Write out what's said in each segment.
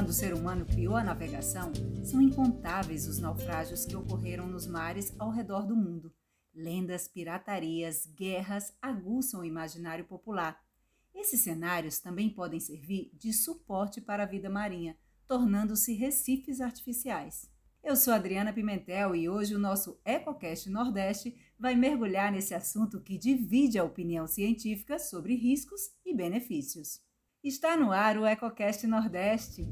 Quando o ser humano criou a navegação, são incontáveis os naufrágios que ocorreram nos mares ao redor do mundo. Lendas, piratarias, guerras aguçam o imaginário popular. Esses cenários também podem servir de suporte para a vida marinha, tornando-se recifes artificiais. Eu sou Adriana Pimentel e hoje o nosso EcoCast Nordeste vai mergulhar nesse assunto que divide a opinião científica sobre riscos e benefícios. Está no ar o EcoCast Nordeste.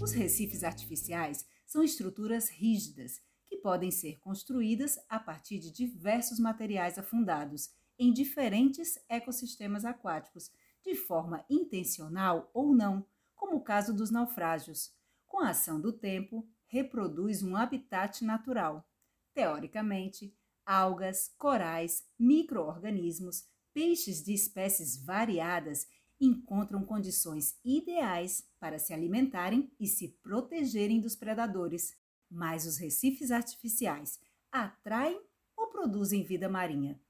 Os recifes artificiais são estruturas rígidas que podem ser construídas a partir de diversos materiais afundados em diferentes ecossistemas aquáticos, de forma intencional ou não como o caso dos naufrágios. Com a ação do tempo, reproduz um habitat natural. Teoricamente, algas, corais, microorganismos, peixes de espécies variadas encontram condições ideais para se alimentarem e se protegerem dos predadores. Mas os recifes artificiais atraem ou produzem vida marinha?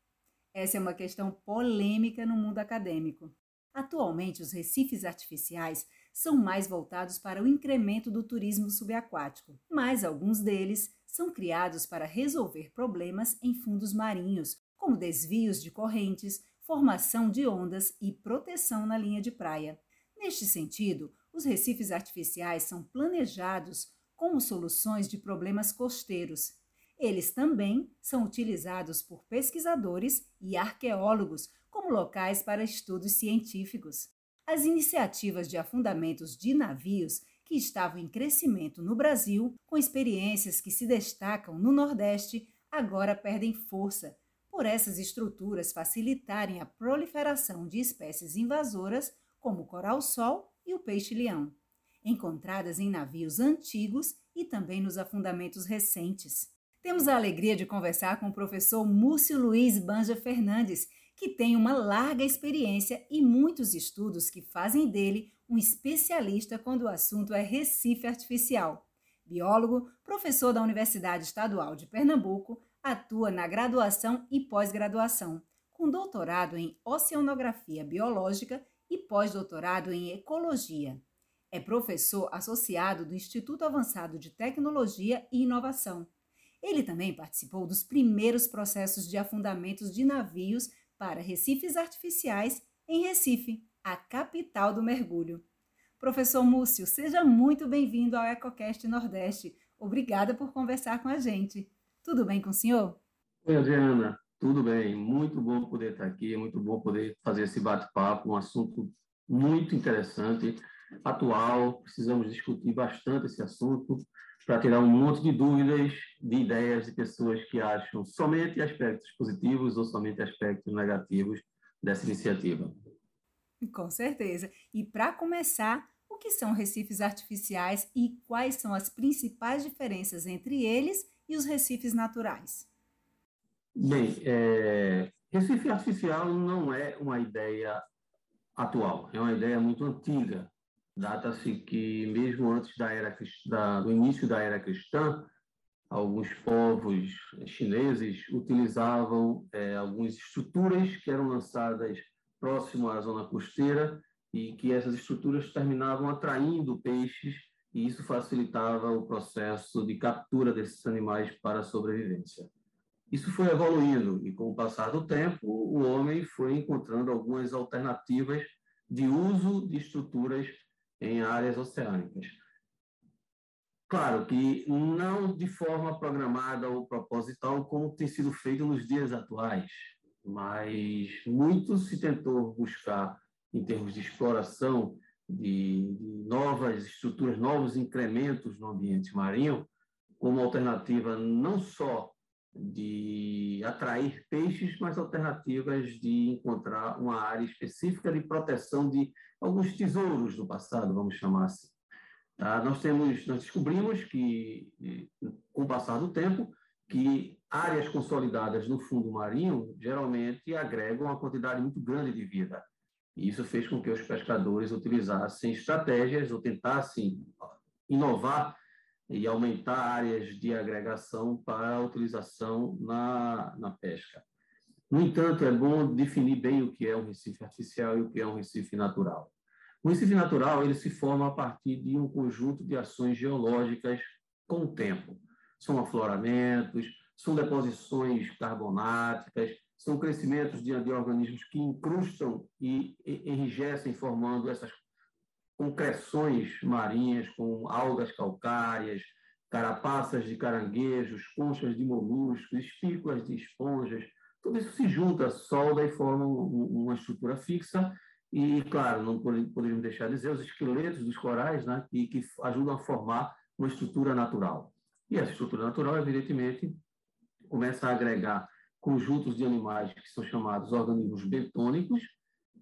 Essa é uma questão polêmica no mundo acadêmico. Atualmente, os recifes artificiais são mais voltados para o incremento do turismo subaquático, mas alguns deles são criados para resolver problemas em fundos marinhos, como desvios de correntes, formação de ondas e proteção na linha de praia. Neste sentido, os recifes artificiais são planejados como soluções de problemas costeiros. Eles também são utilizados por pesquisadores e arqueólogos como locais para estudos científicos. As iniciativas de afundamentos de navios que estavam em crescimento no Brasil, com experiências que se destacam no Nordeste, agora perdem força, por essas estruturas facilitarem a proliferação de espécies invasoras como o coral-sol e o peixe-leão, encontradas em navios antigos e também nos afundamentos recentes. Temos a alegria de conversar com o professor Múcio Luiz Banja Fernandes, que tem uma larga experiência e muitos estudos que fazem dele um especialista quando o assunto é Recife Artificial. Biólogo, professor da Universidade Estadual de Pernambuco, atua na graduação e pós-graduação, com doutorado em Oceanografia Biológica e pós-doutorado em Ecologia. É professor associado do Instituto Avançado de Tecnologia e Inovação. Ele também participou dos primeiros processos de afundamentos de navios para recifes artificiais em Recife, a capital do mergulho. Professor Múcio, seja muito bem-vindo ao EcoCast Nordeste. Obrigada por conversar com a gente. Tudo bem com o senhor? Oi, Adriana. Tudo bem. Muito bom poder estar aqui, muito bom poder fazer esse bate-papo, um assunto muito interessante, atual. Precisamos discutir bastante esse assunto para tirar um monte de dúvidas, de ideias de pessoas que acham somente aspectos positivos ou somente aspectos negativos dessa iniciativa. Com certeza. E para começar, o que são recifes artificiais e quais são as principais diferenças entre eles e os recifes naturais? Bem, é, Recife artificial não é uma ideia atual, é uma ideia muito antiga. Data-se que, mesmo antes da era, da, do início da era cristã, alguns povos chineses utilizavam é, algumas estruturas que eram lançadas próximo à zona costeira e que essas estruturas terminavam atraindo peixes e isso facilitava o processo de captura desses animais para a sobrevivência. Isso foi evoluindo e, com o passar do tempo, o homem foi encontrando algumas alternativas de uso de estruturas em áreas oceânicas. Claro que não de forma programada ou proposital, como tem sido feito nos dias atuais, mas muito se tentou buscar, em termos de exploração de, novas estruturas, novos incrementos no ambiente marinho, como alternativa não só de atrair peixes, mas alternativas de encontrar uma área específica de proteção de alguns tesouros do passado, vamos chamar assim. Tá? Nós temos, nós descobrimos que, com o passar do tempo, que áreas consolidadas no fundo marinho geralmente agregam uma quantidade muito grande de vida. Isso fez com que os pescadores utilizassem estratégias ou tentassem inovar e aumentar áreas de agregação para a utilização na, na pesca. No entanto, é bom definir bem o que é um recife artificial e o que é um recife natural. O Recife natural ele se forma a partir de um conjunto de ações geológicas com o tempo. São afloramentos, são deposições carbonáticas, são crescimentos de, de organismos que incrustam e enrijecem, formando essas concreções marinhas com algas calcárias, carapaças de caranguejos, conchas de moluscos, espículas de esponjas. Tudo isso se junta, solda e forma uma estrutura fixa. E, claro, não poderíamos deixar de dizer os esqueletos dos corais, né, que, que ajudam a formar uma estrutura natural. E essa estrutura natural, evidentemente, começa a agregar conjuntos de animais que são chamados organismos bentônicos,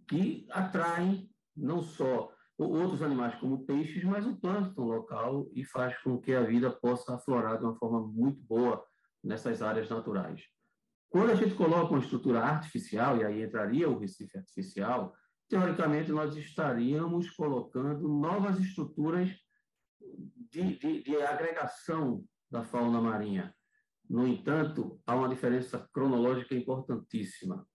que atraem não só outros animais como peixes, mas o plâncton local e faz com que a vida possa aflorar de uma forma muito boa nessas áreas naturais. Quando a gente coloca uma estrutura artificial, e aí entraria o Recife artificial, teoricamente nós estaríamos colocando novas estruturas de, de, de agregação da fauna marinha. No entanto, há uma diferença cronológica importantíssima.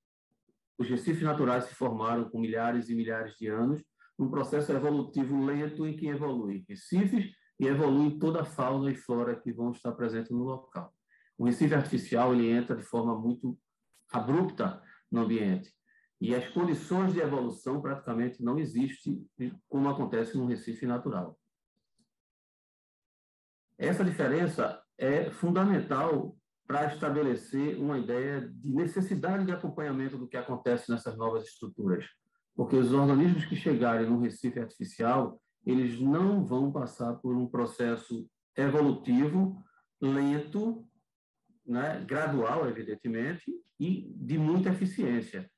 Os recifes naturais se formaram com milhares e milhares de anos, num processo evolutivo lento em que evolui recifes e evolui toda a fauna e flora que vão estar presentes no local. O recife artificial ele entra de forma muito abrupta no ambiente e as condições de evolução praticamente não existem como acontece no recife natural. Essa diferença é fundamental para estabelecer uma ideia de necessidade de acompanhamento do que acontece nessas novas estruturas, porque os organismos que chegarem no Recife artificial, eles não vão passar por um processo evolutivo lento, né, gradual, evidentemente, e de muita eficiência.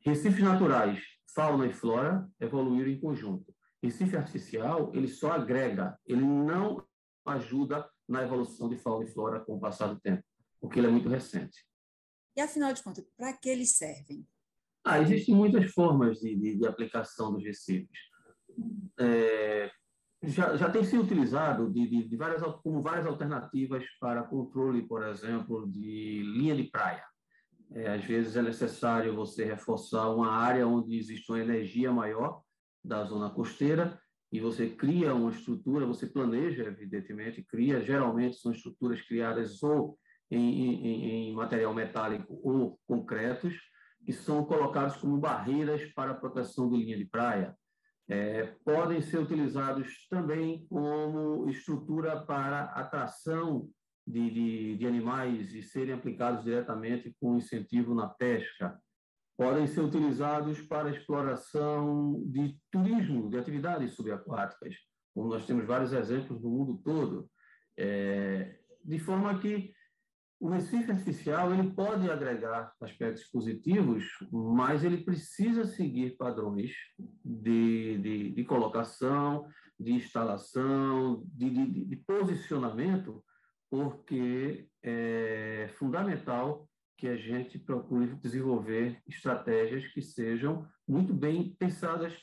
Recifes naturais, fauna e flora, evoluíram em conjunto. Recife artificial, ele só agrega, ele não ajuda na evolução de fauna e flora com o passar do tempo, porque ele é muito recente. E, afinal de contas, para que eles servem? Ah, existem muitas formas de, de, de aplicação dos recifes. É, já, já tem sido utilizado de, de, de, várias, como várias alternativas para controle, por exemplo, de linha de praia. É, às vezes é necessário você reforçar uma área onde existe uma energia maior da zona costeira e você cria uma estrutura, você planeja, evidentemente, cria, geralmente são estruturas criadas ou em, em, em material metálico ou concretos, que são colocados como barreiras para a proteção de linha de praia. É, podem ser utilizados também como estrutura para atração de, de, de animais e serem aplicados diretamente com incentivo na pesca podem ser utilizados para exploração de turismo, de atividades subaquáticas, como nós temos vários exemplos no mundo todo, é, de forma que o Recife artificial ele pode agregar aspectos positivos, mas ele precisa seguir padrões de, de, de colocação, de instalação, de, de, de posicionamento, porque é fundamental que a gente procure desenvolver estratégias que sejam muito bem pensadas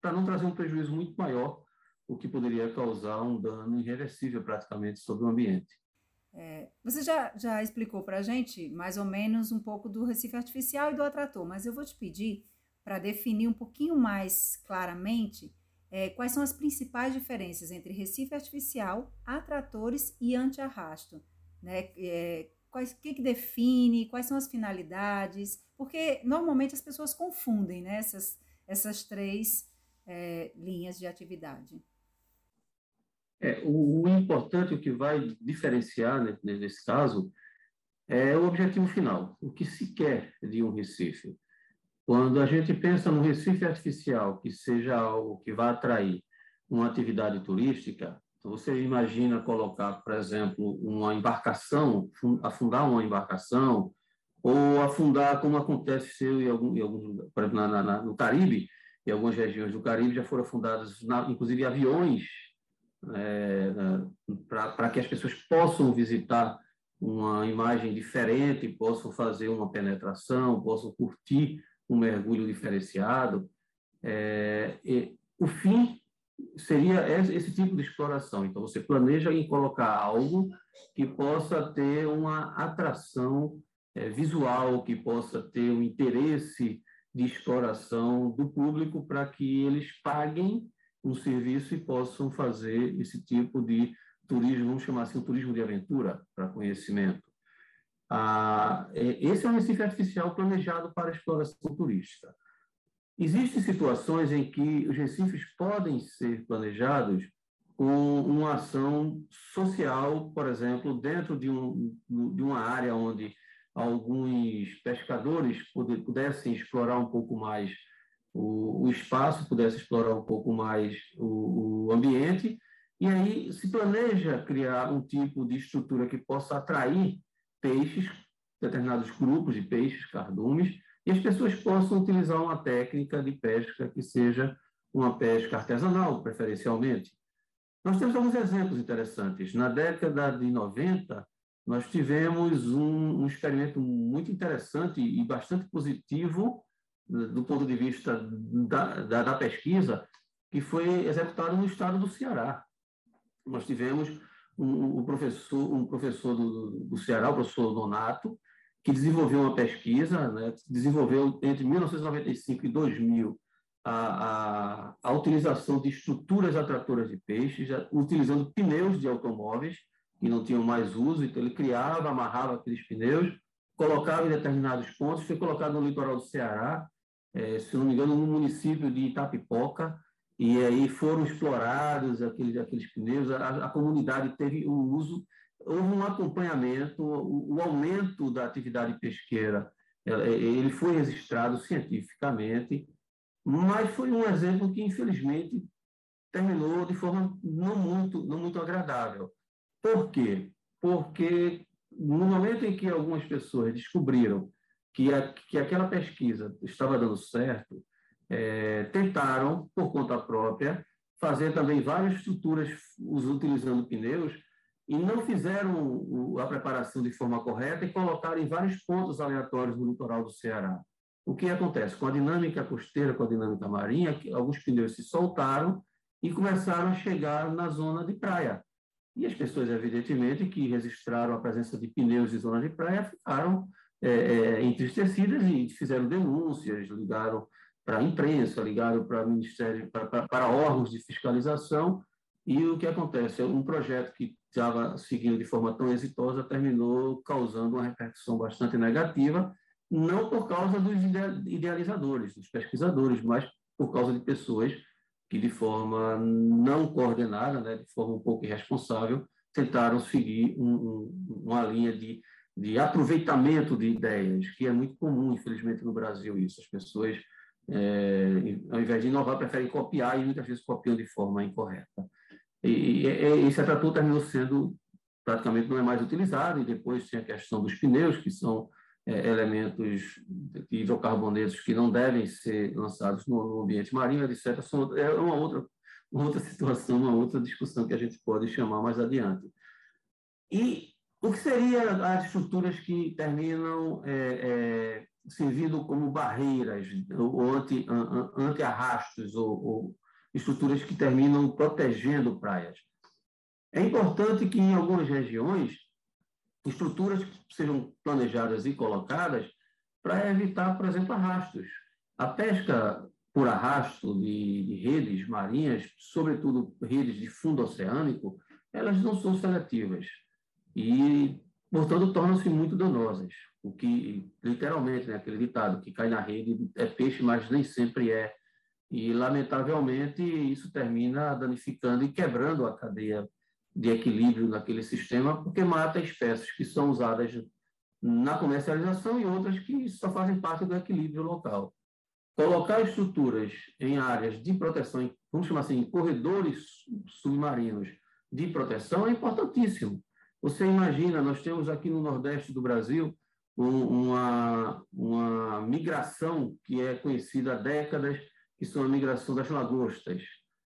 para não trazer um prejuízo muito maior, o que poderia causar um dano irreversível praticamente sobre o ambiente. É, você já, já explicou para a gente mais ou menos um pouco do Recife Artificial e do atrator, mas eu vou te pedir para definir um pouquinho mais claramente é, quais são as principais diferenças entre Recife Artificial, atratores e anti-arrasto. Né? É, quais, que, que define, quais são as finalidades, porque normalmente as pessoas confundem né, essas, essas três é, linhas de atividade. É, o, o, importante, o que vai diferenciar né, nesse caso, é o objetivo final, o que se quer de um Recife. Quando a gente pensa no Recife artificial, que seja algo que vá atrair uma atividade turística, então, você imagina colocar, por exemplo, uma embarcação, afundar uma embarcação, ou afundar, como acontece em alguns, em alguns por exemplo, na, na, no Caribe, em algumas regiões do Caribe já foram afundados, na, inclusive, aviões, é, para que as pessoas possam visitar uma imagem diferente, possam fazer uma penetração, possam curtir um mergulho diferenciado. É, o fim seria esse tipo de exploração. Então, você planeja em colocar algo que possa ter uma atração é, visual, que possa ter um interesse de exploração do público para que eles paguem um serviço e possam fazer esse tipo de turismo, vamos chamar assim, um turismo de aventura para conhecimento. Ah, é, esse é um Recife artificial planejado para exploração turística. Existem situações em que os recifes podem ser planejados com uma ação social, por exemplo, dentro de, um, de uma área onde alguns pescadores pudessem explorar um pouco mais o, o espaço, pudessem explorar um pouco mais o, o ambiente, e aí se planeja criar um tipo de estrutura que possa atrair peixes, determinados grupos de peixes, cardumes, e as pessoas possam utilizar uma técnica de pesca que seja uma pesca artesanal, preferencialmente. Nós temos alguns exemplos interessantes. Na década de 90, nós tivemos um, um experimento muito interessante e bastante positivo eh, do ponto de vista da, da, da, pesquisa, que foi executado no estado do Ceará. Nós tivemos um, um professor, um professor do, do, Ceará, o professor Donato, que desenvolveu uma pesquisa, né, desenvolveu entre 1995 e 2000 a, a, a utilização de estruturas atratoras de peixes, utilizando pneus de automóveis que não tinham mais uso, então ele criava, amarrava aqueles pneus, colocava em determinados pontos, foi colocado no litoral do Ceará, é, se não me engano, no município de Itapipoca, e aí foram explorados aqueles, aqueles pneus, a, a comunidade teve um uso, houve um acompanhamento, o, o aumento da atividade pesqueira, é, ele foi registrado cientificamente, mas foi um exemplo que, infelizmente, terminou de forma não muito, não muito agradável. Por quê? Porque no momento em que algumas pessoas descobriram que, a, que aquela pesquisa estava dando certo, é, tentaram, por conta própria, fazer também várias estruturas utilizando pneus e não fizeram a preparação de forma correta e colocaram em vários pontos aleatórios no litoral do Ceará. O que acontece? Com a dinâmica costeira, com a dinâmica marinha, alguns pneus se soltaram e começaram a chegar na zona de praia. E as pessoas, evidentemente, que registraram a presença de pneus em zona de praia ficaram é, é, entristecidas e fizeram denúncias, ligaram para a imprensa, ligaram para ministério, para, para, para órgãos de fiscalização. E o que acontece? Um projeto que estava seguindo de forma tão exitosa terminou causando uma repercussão bastante negativa, não por causa dos idealizadores, dos pesquisadores, mas por causa de pessoas que de forma não coordenada, né, de forma um pouco irresponsável, tentaram seguir um, um, uma linha de, de aproveitamento de ideias, que é muito comum, infelizmente, no Brasil isso. As pessoas, é, ao invés de inovar, preferem copiar e muitas vezes copiam de forma incorreta. E, e esse atrator terminou sendo, praticamente não é mais utilizado, e depois tem a questão dos pneus, que são é, elementos hidrocarbonetos que não devem ser lançados no, ambiente marinho, etc. São, é uma outra, uma outra situação, uma outra discussão que a gente pode chamar mais adiante. E o que seria as estruturas que terminam é, é, servindo como barreiras ou anti, anti-arrastos ou, ou estruturas que terminam protegendo praias? É importante que em algumas regiões estruturas sejam planejadas e colocadas para evitar, por exemplo, arrastos. A pesca por arrasto de, de, redes marinhas, sobretudo redes de fundo oceânico, elas não são seletivas e, portanto, tornam-se muito danosas. O que, literalmente, né, aquele ditado que cai na rede é peixe, mas nem sempre é. E, lamentavelmente, isso termina danificando e quebrando a cadeia de equilíbrio naquele sistema, porque mata espécies que são usadas na comercialização e outras que só fazem parte do equilíbrio local. Colocar estruturas em áreas de proteção, vamos chamar assim, corredores submarinos de proteção é importantíssimo. Você imagina, nós temos aqui no Nordeste do Brasil uma, uma migração que é conhecida há décadas, que são a migração das lagostas.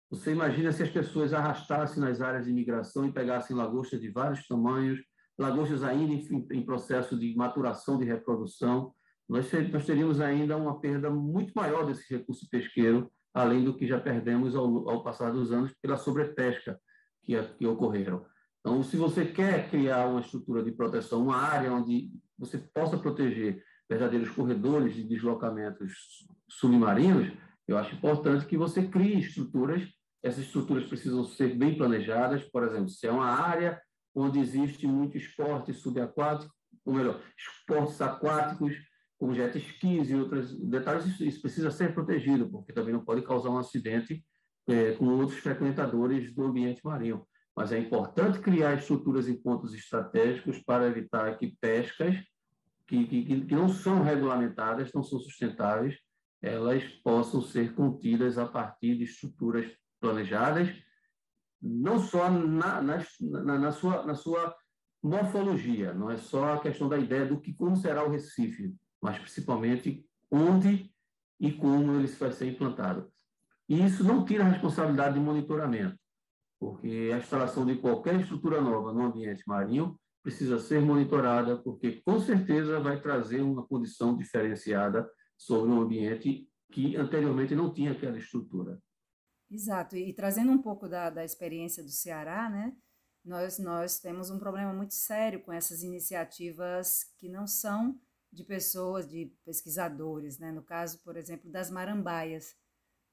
Você imagina se as pessoas arrastassem nas áreas de imigração e pegassem lagostas de vários tamanhos, lagostas ainda em, em processo de maturação de reprodução, nós, nós, teríamos ainda uma perda muito maior desse recurso pesqueiro, além do que já perdemos ao, ao passar dos anos pela sobrepesca que, que ocorreram. Então, se você quer criar uma estrutura de proteção, uma área onde você possa proteger verdadeiros corredores de deslocamentos submarinos, eu acho importante que você crie estruturas. Essas estruturas precisam ser bem planejadas. Por exemplo, se é uma área onde existe muito esporte subaquático, ou melhor, esportes aquáticos, como jet skis e outros detalhes, isso, isso, precisa ser protegido, porque também não pode causar um acidente é, com outros frequentadores do ambiente marinho. Mas é importante criar estruturas em pontos estratégicos para evitar que pescas que, que, que não são regulamentadas, não são sustentáveis, elas possam ser contidas a partir de estruturas planejadas, não só na, na, na, na, sua, na sua morfologia, não é só a questão da ideia do que como será o Recife, mas principalmente onde e como ele vai ser implantado. E isso não tira a responsabilidade de monitoramento, porque a instalação de qualquer estrutura nova no ambiente marinho precisa ser monitorada, porque com certeza vai trazer uma condição diferenciada sobre um ambiente que anteriormente não tinha aquela estrutura. Exato, e, trazendo um pouco da, da experiência do Ceará, né? Nós, nós temos um problema muito sério com essas iniciativas que não são de pessoas, de pesquisadores, né? No caso, por exemplo, das marambaias.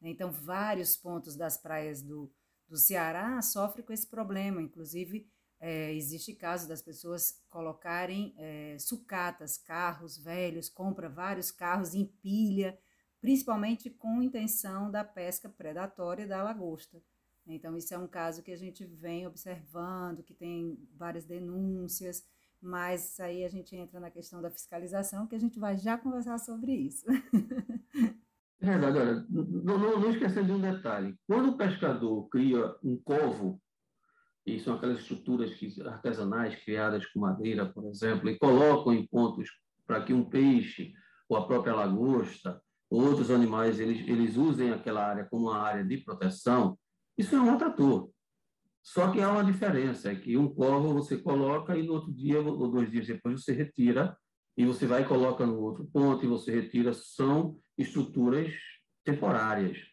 Então, vários pontos das praias do, do Ceará sofrem com esse problema, inclusive é, existe caso das pessoas colocarem é, sucatas, carros velhos, compra vários carros, empilha, principalmente com intenção da pesca predatória da lagosta. Então, isso é um caso que a gente vem observando, que tem várias denúncias, mas aí a gente entra na questão da fiscalização, que a gente vai já conversar sobre isso. É verdade, olha, não, não, não esquecendo de um detalhe. Quando o pescador cria um covo e são aquelas estruturas artesanais criadas com madeira, por exemplo, e colocam em pontos para que um peixe ou a própria lagosta ou outros animais eles, eles usem aquela área como uma área de proteção, isso é um atrator. Só que há uma diferença, é que um corvo você coloca e no outro dia ou dois dias depois você retira e você vai e coloca no outro ponto e você retira, são estruturas temporárias.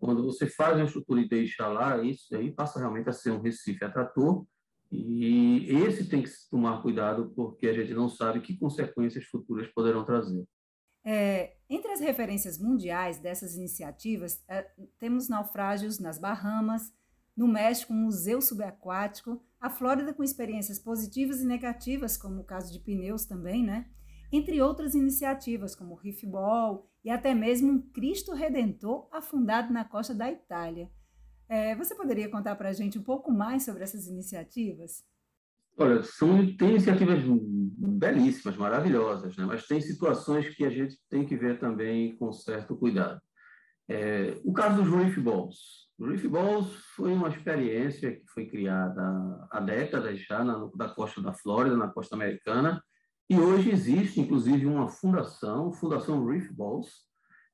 Quando você faz uma estrutura e deixa lá, isso aí passa realmente a ser um recife atrator, e esse tem que tomar cuidado, porque a gente não sabe que consequências futuras poderão trazer. É, entre as referências mundiais dessas iniciativas, é, temos naufrágios nas Bahamas, no México, um museu subaquático, a Flórida com experiências positivas e negativas, como o caso de pneus também, né? Entre outras iniciativas, como o Reef Ball e até mesmo um Cristo Redentor afundado na costa da Itália. É, você poderia contar para a gente um pouco mais sobre essas iniciativas? Olha, são, tem iniciativas belíssimas, maravilhosas, né? mas tem situações que a gente tem que ver também com certo cuidado. É, o caso dos Reef Balls. O Reef Balls foi uma experiência que foi criada há décadas já na, na costa da Flórida, na costa americana, e hoje existe, inclusive, uma fundação, Fundação Reef Balls,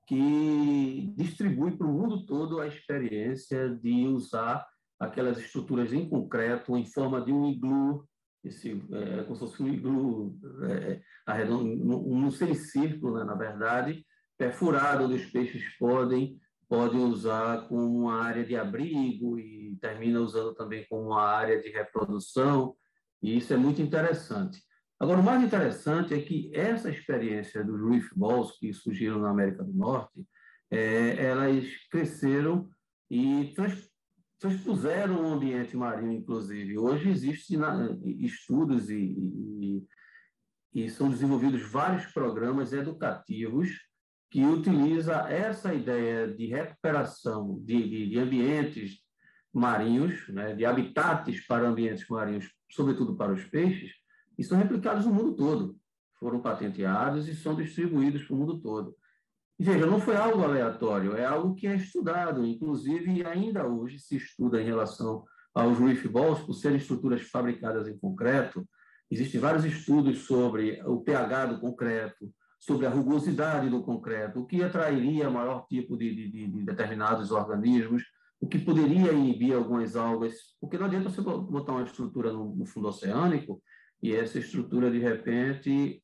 que distribui para o mundo todo a experiência de usar aquelas estruturas em concreto, em forma de um iglu, esse, é, como se fosse um iglu é, arredondo, um semicírculo, né, na verdade, perfurado, onde os peixes podem, podem usar como uma área de abrigo e termina usando também como uma área de reprodução, e isso é muito interessante. Agora, o mais interessante é que essa experiência dos reef balls que surgiram na América do Norte, é, elas cresceram e trans, transpuseram o ambiente marinho, inclusive. Hoje existem estudos e, e, e, são desenvolvidos vários programas educativos que utilizam essa ideia de recuperação de, de, de ambientes marinhos, né, de habitats para ambientes marinhos, sobretudo para os peixes, e são replicados no mundo todo. Foram patenteados e são distribuídos para o mundo todo. E veja, não foi algo aleatório, é algo que é estudado, inclusive ainda hoje se estuda em relação aos reef balls, por serem estruturas fabricadas em concreto. Existem vários estudos sobre o pH do concreto, sobre a rugosidade do concreto, o que atrairia maior tipo de, de, de determinados organismos, o que poderia inibir algumas algas, porque não adianta você botar uma estrutura no, no fundo oceânico e essa estrutura, de repente,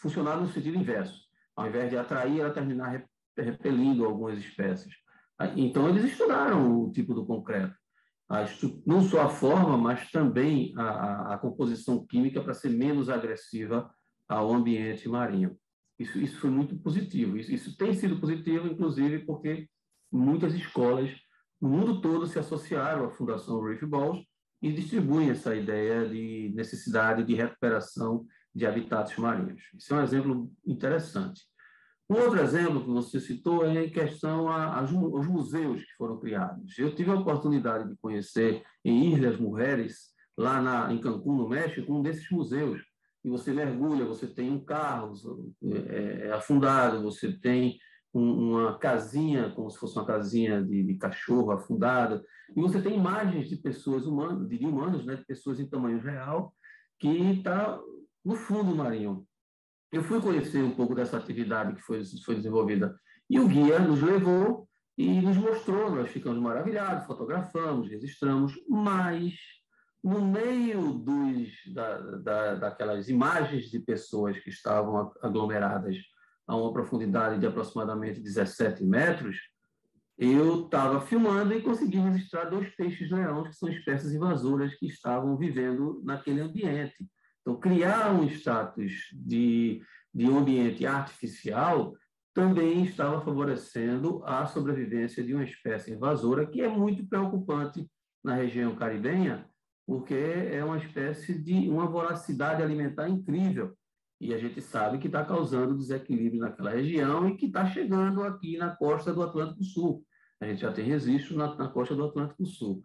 funcionar no sentido inverso. Ao invés de atrair, ela terminar repelindo algumas espécies. Então, eles estudaram o tipo do concreto. não só a forma, mas também a, a composição química para ser menos agressiva ao ambiente marinho. Isso, isso foi muito positivo. Isso, isso tem sido positivo, inclusive, porque muitas escolas no mundo todo se associaram à Fundação Reef Balls e distribuem essa ideia de necessidade de recuperação de habitats marinhos. Isso é um exemplo interessante. Um outro exemplo que você citou é em questão aos museus que foram criados. Eu tive a oportunidade de conhecer em Ilhas Mujeres, lá na, em Cancún, no México, um desses museus. E você mergulha, você tem um carro é, é afundado, você tem um, uma casinha, como se fosse uma casinha de, de, cachorro afundada, e você tem imagens de pessoas humanas, de humanos, né, de pessoas em tamanho real, que está no fundo marinho. Eu fui conhecer um pouco dessa atividade que foi, foi desenvolvida, e o guia nos levou e nos mostrou, nós ficamos maravilhados, fotografamos, registramos, mas no meio dos, da, da, daquelas imagens de pessoas que estavam aglomeradas a uma profundidade de aproximadamente 17 metros, eu estava filmando e consegui registrar dois peixes-leões, que são espécies invasoras que estavam vivendo naquele ambiente. Então, criar um status de, de ambiente artificial também estava favorecendo a sobrevivência de uma espécie invasora, que é muito preocupante na região caribenha, porque é uma espécie de uma voracidade alimentar incrível. E a gente sabe que está causando desequilíbrio naquela região e que está chegando aqui na costa do Atlântico Sul. A gente já tem registro na, na costa do Atlântico Sul.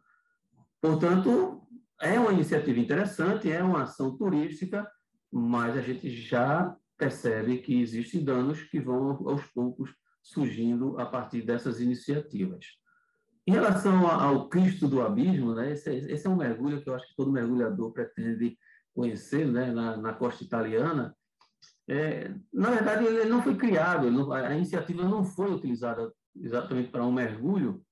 Portanto, é uma iniciativa interessante, é uma ação turística, mas a gente já percebe que existem danos que vão aos poucos surgindo a partir dessas iniciativas. Em relação ao Cristo do Abismo, né, esse, é, esse, é um mergulho que eu acho que todo mergulhador pretende conhecer né, na, na costa italiana. É, na verdade, ele não foi criado, não, a iniciativa não foi utilizada exatamente para um mergulho,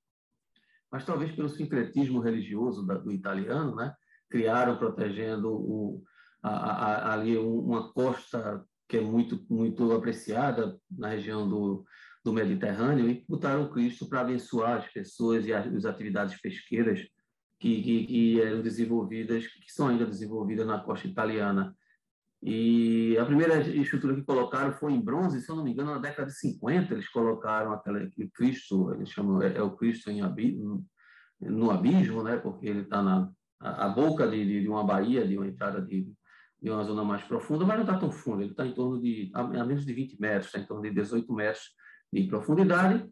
mas talvez pelo sincretismo religioso da, do italiano, né? criaram protegendo o, a, a, ali uma costa que é muito muito apreciada na região do, do Mediterrâneo e botaram Cristo para abençoar as pessoas e as, as atividades pesqueiras que, que, que, eram desenvolvidas, que são ainda desenvolvidas na costa italiana. E a primeira estrutura que colocaram foi em bronze, se eu não me engano, na década de 50, eles colocaram aquele, aquele Cristo, eles chamam, é, é o Cristo em abismo, no abismo, né, porque ele está na a, a boca de, de, uma baía, de uma entrada de, de uma zona mais profunda, mas não está tão fundo, ele está em torno de, a, a, menos de 20 metros, está em torno de 18 metros de profundidade,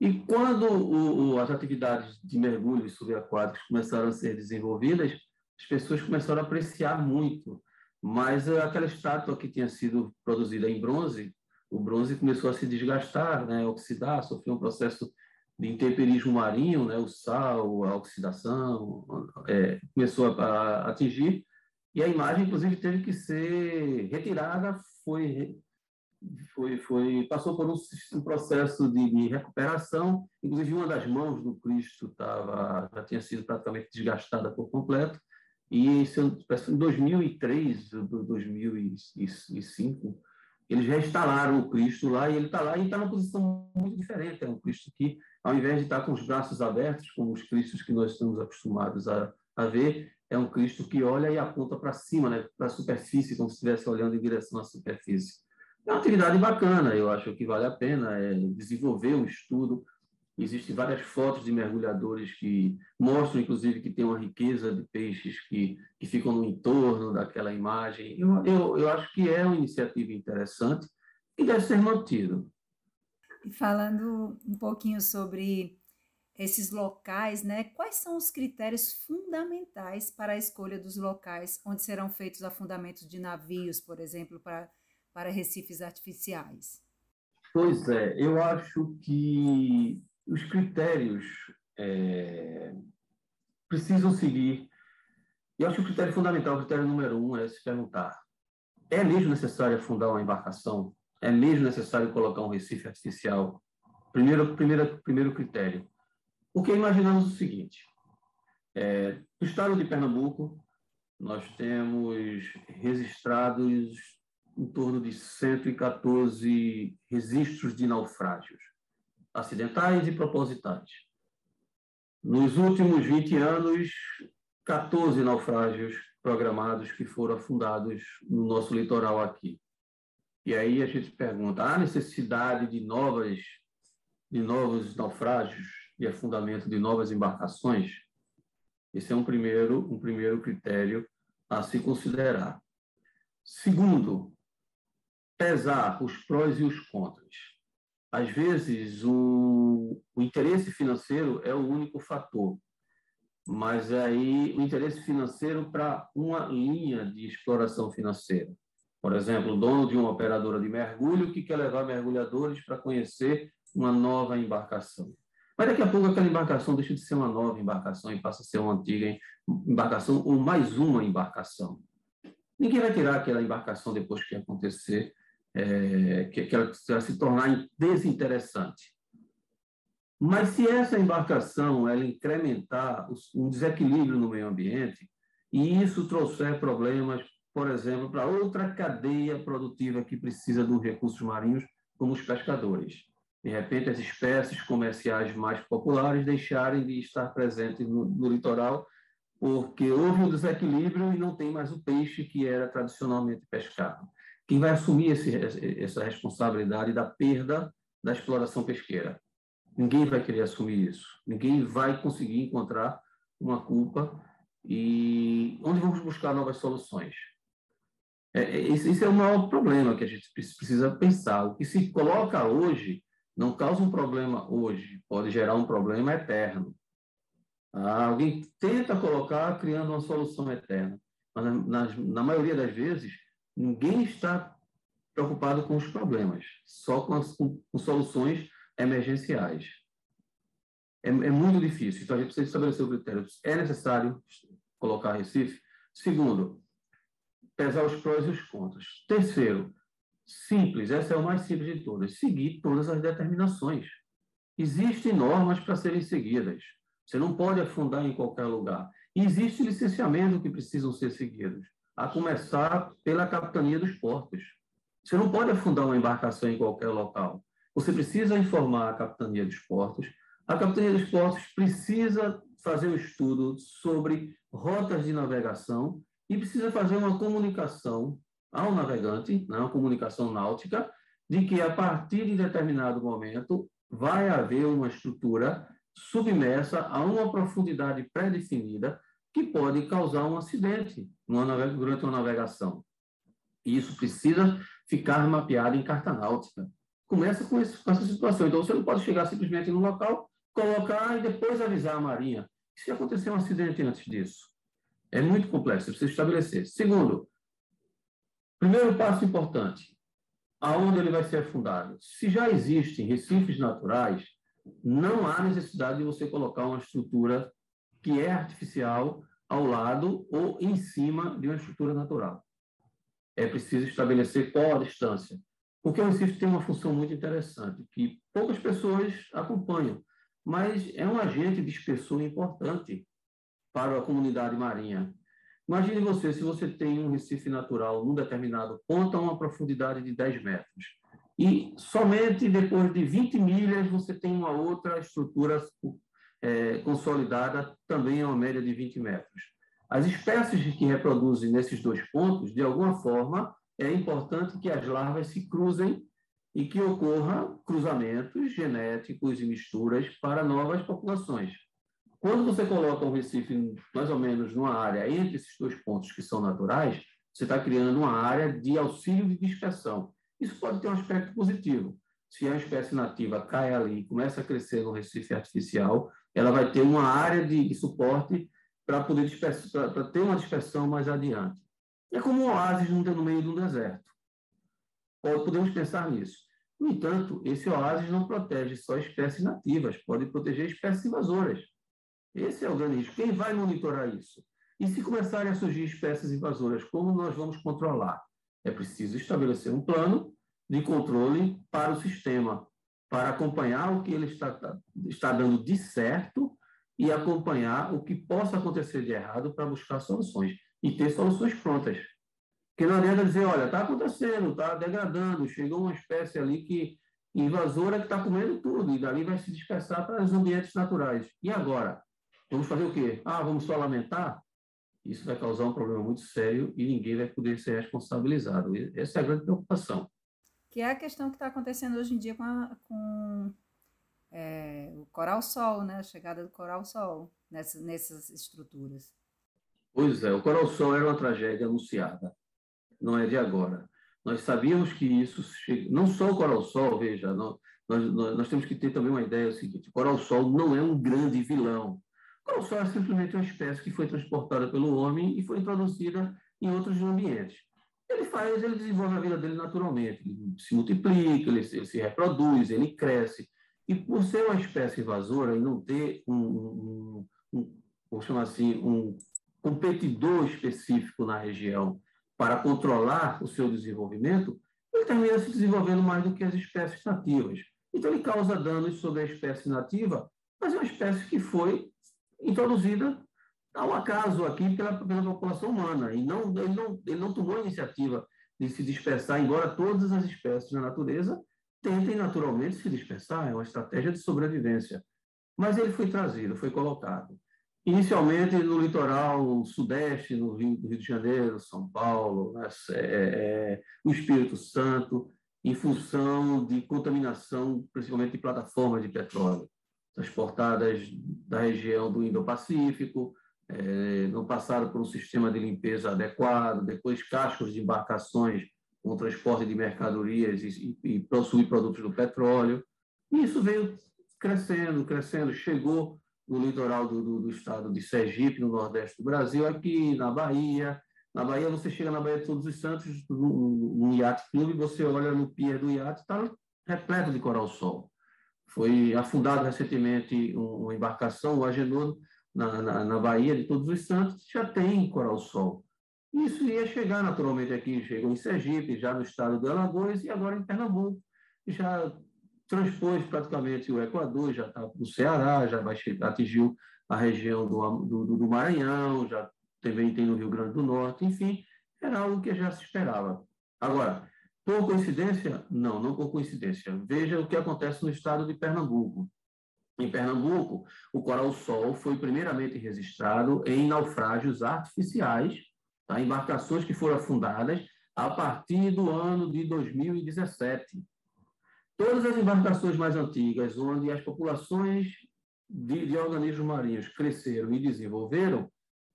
e quando o, o, as atividades de mergulho subaquáticos começaram a ser desenvolvidas, as pessoas começaram a apreciar muito mas eh, aquela estátua que tinha sido produzida em bronze, o bronze começou a se desgastar, né, oxidar, sofreu um processo de intemperismo marinho, né, o sal, a oxidação, é, começou a, a, atingir, e a imagem, inclusive, teve que ser retirada, foi, foi, foi passou por um, um processo de, de, recuperação, inclusive uma das mãos do Cristo tava, já tinha sido praticamente desgastada por completo, e em 2003, 2005, eles reinstalaram o Cristo lá e ele está lá e está numa posição muito diferente. É um Cristo que, ao invés de estar com os braços abertos, como os Cristos que nós estamos acostumados a, a ver, é um Cristo que olha e aponta para cima, né, para a superfície, como se estivesse olhando em direção à superfície. É uma atividade bacana, eu acho que vale a pena é, desenvolver um estudo Existem várias fotos de mergulhadores que mostram, inclusive, que tem uma riqueza de peixes que, que ficam no entorno daquela imagem. Eu, eu, eu acho que é uma iniciativa interessante e deve ser mantido. E falando um pouquinho sobre esses locais, né? Quais são os critérios fundamentais para a escolha dos locais onde serão feitos afundamentos de navios, por exemplo, para, para recifes artificiais? Pois é, eu acho que os critérios é, precisam seguir. E acho que o critério fundamental, o critério número um, é se perguntar: é mesmo necessário afundar uma embarcação? É mesmo necessário colocar um recife artificial? Primeiro, primeiro, primeiro critério. Porque imaginamos o seguinte: é, no estado de Pernambuco, nós temos registrados em torno de 114 registros de naufrágios acidentais e propositais. Nos últimos 20 anos, 14 naufrágios programados que foram afundados no nosso litoral aqui. E aí a gente pergunta: há necessidade de novas, de novos naufrágios e afundamento de novas embarcações? Esse é um primeiro, um primeiro critério a se considerar. Segundo, pesar os prós e os contras. Às vezes, o, o interesse financeiro é o único fator, mas aí o interesse financeiro para uma linha de exploração financeira. Por exemplo, o dono de uma operadora de mergulho que quer levar mergulhadores para conhecer uma nova embarcação. Mas daqui a pouco aquela embarcação deixa de ser uma nova embarcação e passa a ser uma antiga embarcação ou mais uma embarcação. Ninguém vai tirar aquela embarcação depois que acontecer, é, que, que ela se tornar desinteressante. Mas se essa embarcação ela incrementar um desequilíbrio no meio ambiente e isso trouxer problemas por exemplo, para outra cadeia produtiva que precisa dos recursos marinhos, como os pescadores. De repente, as espécies comerciais mais populares deixarem de estar presentes no, no litoral porque houve um desequilíbrio e não tem mais o peixe que era tradicionalmente pescado. Quem vai assumir esse, essa responsabilidade da perda da exploração pesqueira? Ninguém vai querer assumir isso. Ninguém vai conseguir encontrar uma culpa e onde vamos buscar novas soluções? É, é esse é o maior problema que a gente precisa pensar. O que se coloca hoje não causa um problema hoje, pode gerar um problema eterno. Ah, alguém tenta colocar criando uma solução eterna, mas na, na, na, maioria das vezes ninguém está preocupado com os problemas, só com, as, com, com soluções emergenciais. É, é, muito difícil, então a gente precisa estabelecer o critério. É necessário colocar Recife? Segundo, pesar os prós e os contras. Terceiro, simples, essa é o mais simples de todas, seguir todas as determinações. Existem normas para serem seguidas. Você não pode afundar em qualquer lugar. E existe licenciamento que precisam ser seguidos, a começar pela capitania dos portos. Você não pode afundar uma embarcação em qualquer local. Você precisa informar a capitania dos portos. A capitania dos portos precisa fazer um estudo sobre rotas de navegação e precisa fazer uma comunicação ao navegante, né, uma comunicação náutica, de que a partir de determinado momento vai haver uma estrutura submersa a uma profundidade pré-definida que pode causar um acidente durante uma navegação. E isso precisa ficar mapeado em carta náutica. Começa com, esse, com essa situação. Então, você não pode chegar simplesmente no local, colocar e depois avisar a Marinha. E se acontecer um acidente antes disso? É muito complexo, precisa estabelecer. Segundo, primeiro passo importante, aonde ele vai ser afundado? Se já existem recifes naturais, não há necessidade de você colocar uma estrutura que é artificial ao lado ou em cima de uma estrutura natural. É preciso estabelecer qual a distância. Porque o Recife tem uma função muito interessante, que poucas pessoas acompanham, mas é um agente dispersor importante para a comunidade marinha. Imagine você, se você tem um recife natural num determinado ponto a uma profundidade de 10 metros, e somente depois de 20 milhas você tem uma outra estrutura é, consolidada, também a uma média de 20 metros. As espécies que reproduzem nesses dois pontos, de alguma forma, é importante que as larvas se cruzem e que ocorra cruzamentos genéticos e misturas para novas populações. Quando você coloca um Recife mais ou menos numa área entre esses dois pontos que são naturais, você está criando uma área de auxílio de dispersão. Isso pode ter um aspecto positivo. Se a espécie nativa cai ali e começa a crescer no Recife artificial, ela vai ter uma área de, de suporte para poder para ter uma dispersão mais adiante. É como um oásis no meio de um deserto. Podemos pensar nisso. No entanto, esse oásis não protege só espécies nativas, pode proteger espécies invasoras. Esse é o grande risco. Quem vai monitorar isso? E se começarem a surgir espécies invasoras, como nós vamos controlar? É preciso estabelecer um plano de controle para o sistema, para acompanhar o que ele está, está dando de certo e acompanhar o que possa acontecer de errado para buscar soluções e ter soluções prontas. Porque não adianta dizer, olha, está acontecendo, está degradando, chegou uma espécie ali que invasora que está comendo tudo e dali vai se dispersar para os ambientes naturais. E agora? Vamos fazer o quê? Ah, vamos só lamentar? Isso vai causar um problema muito sério e ninguém vai poder ser responsabilizado. Essa é a grande preocupação. Que é a questão que está acontecendo hoje em dia com, a, com é, o Coral Sol, né? A chegada do Coral Sol nessas, nessas estruturas. Pois é, o Coral Sol era uma tragédia anunciada, não é de agora. Nós sabíamos que isso, não só o Coral Sol, veja, nós, nós, nós temos que ter também uma ideia seguinte: o Coral Sol não é um grande vilão. O Coral Sol é simplesmente uma espécie que foi transportada pelo homem e foi introduzida em outros ambientes. Ele faz, ele desenvolve a vida dele naturalmente, ele se multiplica, ele, ele se reproduz, ele cresce. E por ser uma espécie invasora e não ter um, um, um vou chamar assim, um competidor específico na região para controlar o seu desenvolvimento, ele termina se desenvolvendo mais do que as espécies nativas. Então, ele causa danos sobre a espécie nativa, mas é uma espécie que foi introduzida ao acaso aqui pela, pela população humana. E não, ele, não, ele não tomou a iniciativa de se dispersar, embora todas as espécies na natureza tentem naturalmente se dispersar, é uma estratégia de sobrevivência. Mas ele foi trazido, foi colocado. Inicialmente no litoral sudeste, no Rio, Rio de Janeiro, São Paulo, né, é, é, o Espírito Santo, em função de contaminação, principalmente de plataformas de petróleo, transportadas da região do Indo-Pacífico, é, não passaram por um sistema de limpeza adequado, depois cascos de embarcações com transporte de mercadorias e, e, e produtos do petróleo. E isso veio crescendo, crescendo, chegou no litoral do, do, do, estado de Sergipe, no nordeste do Brasil, aqui na Bahia. Na Bahia, você chega na Bahia de Todos os Santos, no Yacht Clube, você olha no pier do iate, está repleto de coral-sol. Foi afundado recentemente uma embarcação, o Agenor, na, na, na Bahia de Todos os Santos, já tem coral-sol. Isso ia chegar naturalmente aqui, chegou em Sergipe, já no estado do Alagoas e agora em Pernambuco. Já transpôs praticamente o Equador, já está no Ceará, já vai chegar, atingiu a região do, do, do, Maranhão, já também tem no Rio Grande do Norte, enfim, era algo que já se esperava. Agora, por coincidência? Não, não por coincidência. Veja o que acontece no estado de Pernambuco. Em Pernambuco, o coral-sol foi primeiramente registrado em naufrágios artificiais, tá? embarcações que foram afundadas a partir do ano de 2017. Todas as embarcações mais antigas, onde as populações de, de organismos marinhos cresceram e desenvolveram,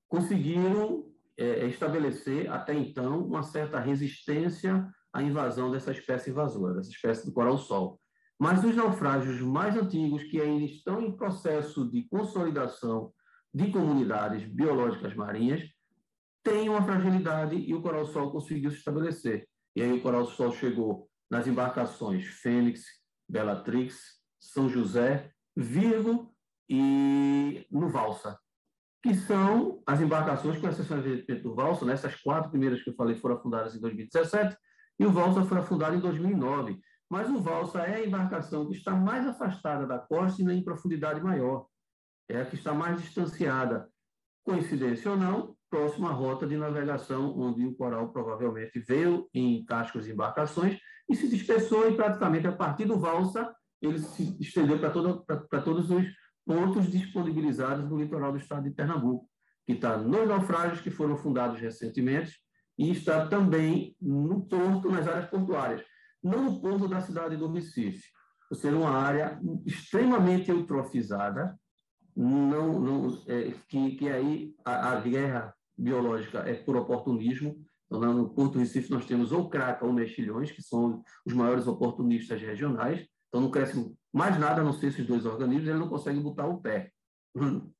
conseguiram é, estabelecer, até então, uma certa resistência à invasão dessa espécie invasora, dessa espécie do coral-sol. Mas os naufrágios mais antigos, que ainda estão em processo de consolidação de comunidades biológicas marinhas, têm uma fragilidade e o coral-sol conseguiu se estabelecer. E aí o coral-sol chegou nas embarcações Fênix, Bellatrix, São José, Virgo e no Valsa, que são as embarcações, com exceção do Valsa, né? quatro primeiras que eu falei foram fundadas em 2017, e o Valsa foi fundado em 2009. Mas o Valsa é a embarcação que está mais afastada da costa e em profundidade maior. É a que está mais distanciada. Coincidência ou não, próxima rota de navegação, onde o coral provavelmente veio em cascos de embarcações e se dispersou, e praticamente a partir do Valsa, ele se estendeu para todos os pontos disponibilizados no litoral do estado de Pernambuco, que está nos naufrágios que foram fundados recentemente e está também no porto, nas áreas portuárias não no ponto da cidade do Recife, por ser uma área extremamente eutrofizada, não, não, é, que, que aí a, a, guerra biológica é por oportunismo. Então, no Porto do Recife nós temos ou craca ou mexilhões, que são os maiores oportunistas regionais. Então não cresce mais nada a não ser esses dois organismos, ele não consegue botar o pé.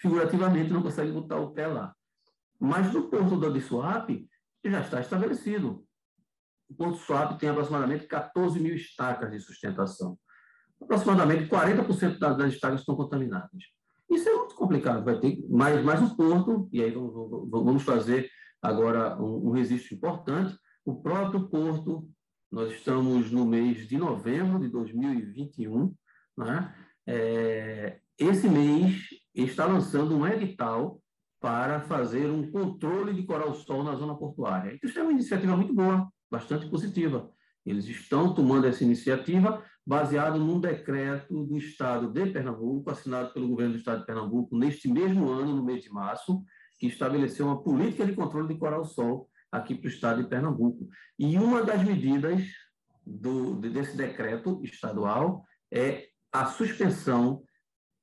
Figurativamente não consegue botar o pé lá. Mas no Porto do Abissuape já está estabelecido. O Porto Suape tem aproximadamente 14 mil estacas de sustentação. Aproximadamente 40% das estacas estão contaminadas. Isso é muito complicado. Vai ter mais, mais um porto, e aí vamos, vamos fazer agora um, um registro importante. O próprio porto, nós estamos no mês de novembro de 2021, né? É, esse mês está lançando um edital para fazer um controle de coral-sol na zona portuária. Isso é uma iniciativa muito boa, bastante positiva. Eles estão tomando essa iniciativa baseado num decreto do Estado de Pernambuco, assinado pelo governo do Estado de Pernambuco neste mesmo ano, no mês de março, que estabeleceu uma política de controle de coral-sol aqui para o Estado de Pernambuco. E uma das medidas do, desse decreto estadual é a suspensão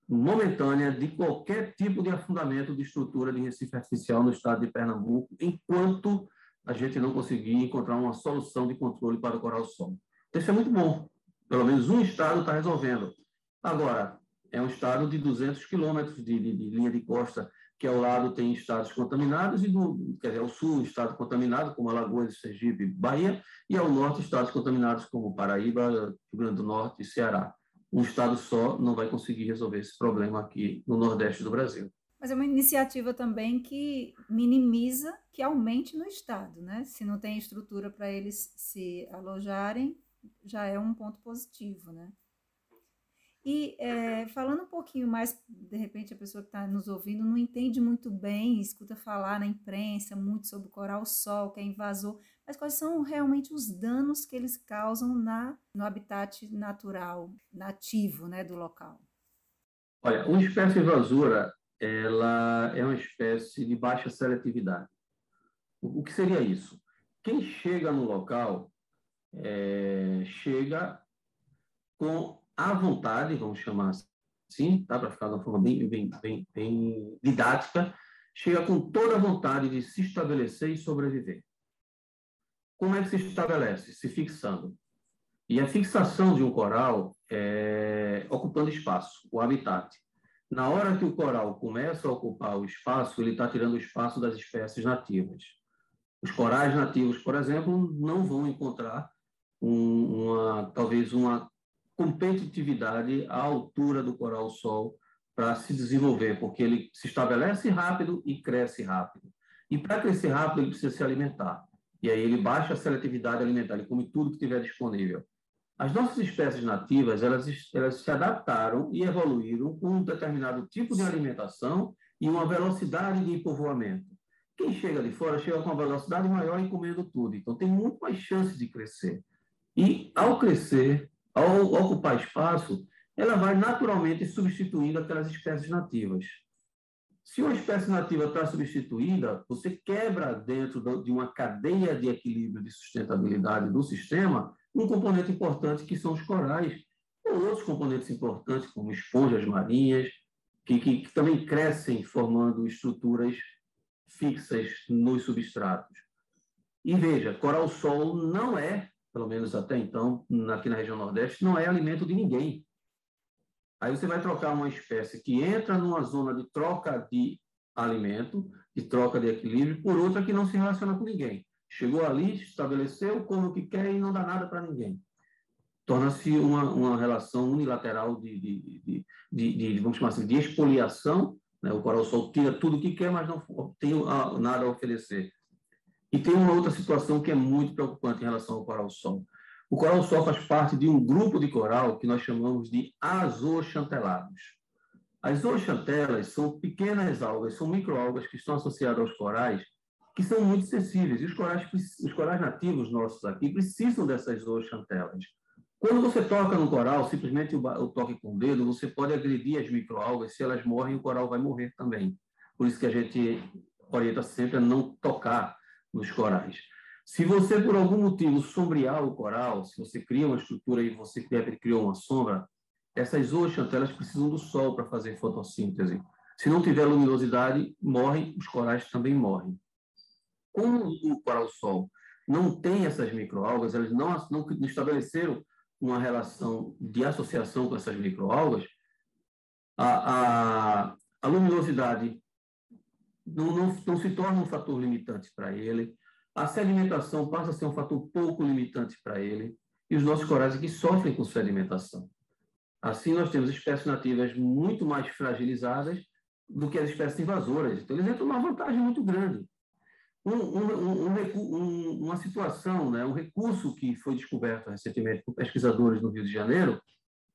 momentânea de qualquer tipo de afundamento de estrutura de Recife artificial no estado de Pernambuco, enquanto a gente não conseguir encontrar uma solução de controle para o coral-sol. Isso é muito bom. Pelo menos um estado está resolvendo. Agora, é um estado de 200 quilômetros de, de, de, linha de costa, que ao lado tem estados contaminados, e do, quer dizer, ao sul, estado contaminado, como Alagoas, Sergipe, Bahia, e ao norte, estados contaminados, como Paraíba, Rio Grande do Norte e Ceará. Um estado só não vai conseguir resolver esse problema aqui no Nordeste do Brasil. Mas é uma iniciativa também que minimiza que aumente no estado, né? Se não tem estrutura para eles se alojarem, já é um ponto positivo, né? E é, falando um pouquinho mais, de repente a pessoa que está nos ouvindo não entende muito bem, escuta falar na imprensa muito sobre o coral-sol, que é invasor, mas quais são realmente os danos que eles causam na, no habitat natural, nativo né, do local? Olha, uma espécie invasora ela é uma espécie de baixa seletividade. O que seria isso? Quem chega no local é, chega com a vontade, vamos chamar assim, tá? para ficar de uma forma bem, bem, bem, bem didática, chega com toda a vontade de se estabelecer e sobreviver. Como é que se estabelece? Se fixando. E a fixação de um coral é ocupando espaço, o habitat. Na hora que o coral começa a ocupar o espaço, ele está tirando o espaço das espécies nativas. Os corais nativos, por exemplo, não vão encontrar um, uma, talvez uma competitividade à altura do coral-sol para se desenvolver, porque ele se estabelece rápido e cresce rápido. E para crescer rápido, ele precisa se alimentar. E aí ele baixa a seletividade alimentar, ele come tudo que tiver disponível. As nossas espécies nativas, elas, elas se adaptaram e evoluíram com um determinado tipo de alimentação e uma velocidade de povoamento. Quem chega de fora chega com uma velocidade maior e comendo tudo, então tem muito mais chances de crescer. E ao crescer, ao ocupar espaço, ela vai naturalmente substituindo aquelas espécies nativas. Se uma espécie nativa está substituída, você quebra dentro de uma cadeia de equilíbrio de sustentabilidade do sistema um componente importante que são os corais, ou outros componentes importantes, como esponjas marinhas, que, que, que também crescem formando estruturas fixas nos substratos. E veja, coral-sol não é, pelo menos até então, aqui na região Nordeste, não é alimento de ninguém. Aí você vai trocar uma espécie que entra numa zona de troca de alimento, de troca de equilíbrio, por outra que não se relaciona com ninguém. Chegou ali, estabeleceu, come o que quer e não dá nada para ninguém. Torna-se uma, uma relação unilateral de, de, de, de, vamos chamar assim, de expoliação. Né? O coral-sol tira tudo que quer, mas não tem nada a oferecer. E tem uma outra situação que é muito preocupante em relação ao coral-sol. O coral-sol faz parte de um grupo de coral que nós chamamos de azoxantelados. As zooxantelas são pequenas algas, são microalgas que estão associadas aos corais que são muito sensíveis. E os corais, os corais nativos nossos aqui precisam dessas zooxantelas. Quando você toca no coral, simplesmente o, toque com o dedo, você pode agredir as microalgas. Se elas morrem, o coral vai morrer também. Por isso que a gente orienta sempre a não tocar nos corais. Se você, por algum motivo, sombrear o coral, se você cria uma estrutura e você criou uma sombra, essas zooxantelas precisam do sol para fazer fotossíntese. Se não tiver luminosidade, morrem, os corais também morrem. Como o coral-sol não tem essas microalgas, eles não, não, estabeleceram uma relação de associação com essas microalgas, a, a, a luminosidade não, não, não se torna um fator limitante para ele, a sedimentação passa a ser um fator pouco limitante para ele, e os nossos corais aqui sofrem com sedimentação. Assim, nós temos espécies nativas muito mais fragilizadas do que as espécies invasoras. Então, eles entram numa vantagem muito grande um, um, um, uma situação, né, um recurso que foi descoberto recentemente por pesquisadores no Rio de Janeiro,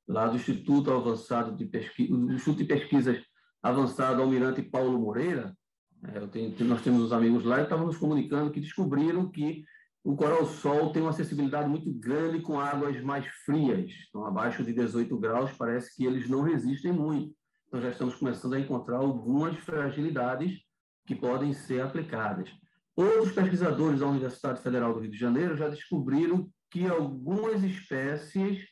lá do Instituto Avançado de Pesquisa, do Instituto de Pesquisas Avançado Almirante Paulo Moreira, é, tenho, nós temos uns amigos lá e estavam nos comunicando que descobriram que o coral-sol tem uma acessibilidade muito grande com águas mais frias, então abaixo de 18 graus parece que eles não resistem muito. Então já estamos começando a encontrar algumas fragilidades que podem ser aplicadas. Outros pesquisadores da Universidade Federal do Rio de Janeiro já descobriram que algumas espécies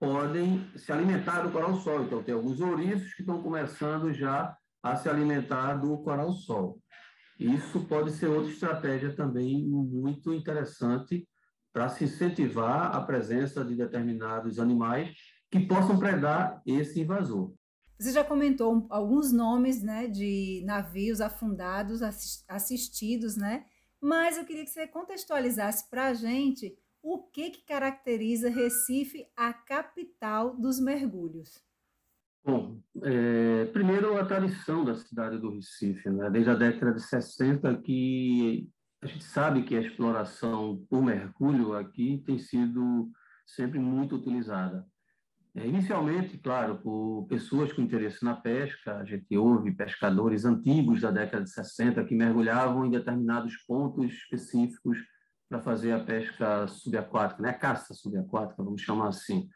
podem se alimentar do coral-sol. Então, tem alguns ouriços que estão começando já a se alimentar do coral-sol. Isso pode ser outra estratégia também muito interessante para se incentivar a presença de determinados animais que possam predar esse invasor. Você já comentou alguns nomes né, de navios afundados, assistidos, né? mas eu queria que você contextualizasse para a gente o que, que caracteriza Recife, a capital dos mergulhos. Bom, é, primeiro a tradição da cidade do Recife, né? desde a década de 60 que a gente sabe que a exploração por mergulho aqui tem sido sempre muito utilizada. É, inicialmente, claro, por pessoas com interesse na pesca, a gente ouve pescadores antigos da década de 60 que mergulhavam em determinados pontos específicos para fazer a pesca subaquática, né? a caça subaquática, vamos chamar assim.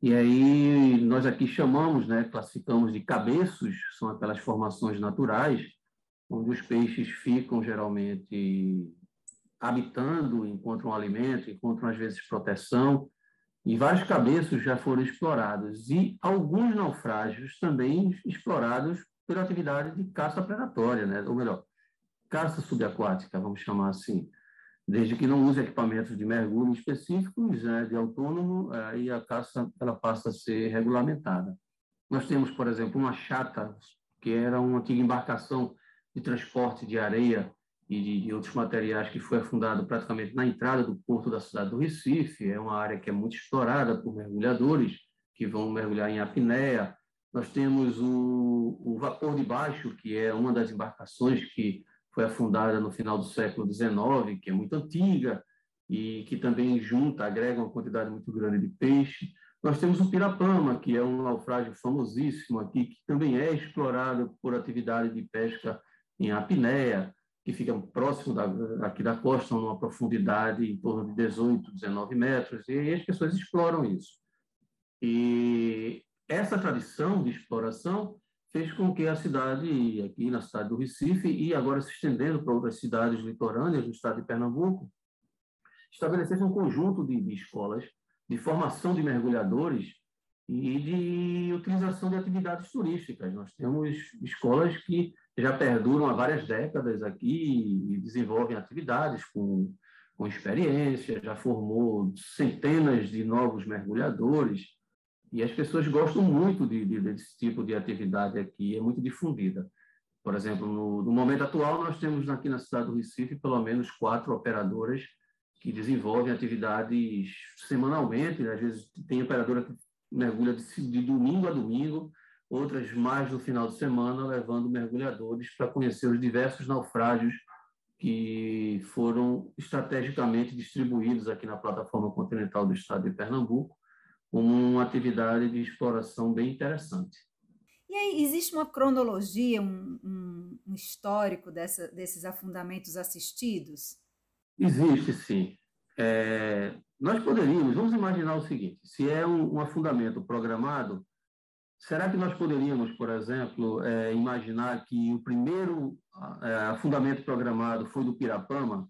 E aí nós aqui chamamos, né, classificamos de cabeços, são aquelas formações naturais, onde os peixes ficam geralmente habitando, encontram alimento, encontram às vezes proteção, e vários cabeços já foram explorados e alguns naufrágios também explorados pela atividade de caça predatória, né? ou melhor, caça subaquática, vamos chamar assim, desde que não use equipamentos de mergulho específicos, né, de autônomo, aí a caça ela passa a ser regulamentada. Nós temos, por exemplo, uma chata, que era uma antiga embarcação de transporte de areia e de, de, outros materiais que foi afundado praticamente na entrada do porto da cidade do Recife. É uma área que é muito explorada por mergulhadores que vão mergulhar em apneia. Nós temos o, o vapor de baixo, que é uma das embarcações que foi afundada no final do século XIX, que é muito antiga e que também junta, agrega uma quantidade muito grande de peixe. Nós temos o Pirapama, que é um naufrágio famosíssimo aqui, que também é explorado por atividade de pesca em apneia que ficam próximo da, aqui da costa, numa profundidade em torno de 18, 19 metros, e as pessoas exploram isso. E essa tradição de exploração fez com que a cidade, aqui na cidade do Recife, e agora se estendendo para outras cidades litorâneas do estado de Pernambuco, estabelecesse um conjunto de, de escolas de formação de mergulhadores e de utilização de atividades turísticas. Nós temos escolas que já perduram há várias décadas aqui e desenvolvem atividades com, com experiência, já formou centenas de novos mergulhadores e as pessoas gostam muito de, de, desse tipo de atividade aqui, é muito difundida. Por exemplo, no, no momento atual, nós temos aqui na cidade do Recife pelo menos quatro operadoras que desenvolvem atividades semanalmente, às vezes tem operadora que mergulha de, de domingo a domingo, outras mais no final de semana, levando mergulhadores para conhecer os diversos naufrágios que foram estrategicamente distribuídos aqui na plataforma continental do estado de Pernambuco, como uma atividade de exploração bem interessante. E aí, existe uma cronologia, um, um, um histórico dessa, desses afundamentos assistidos? Existe, sim. É, nós poderíamos, vamos imaginar o seguinte: se é um, um afundamento programado, Será que nós poderíamos, por exemplo, é, imaginar que o primeiro é, afundamento programado foi do Pirapama?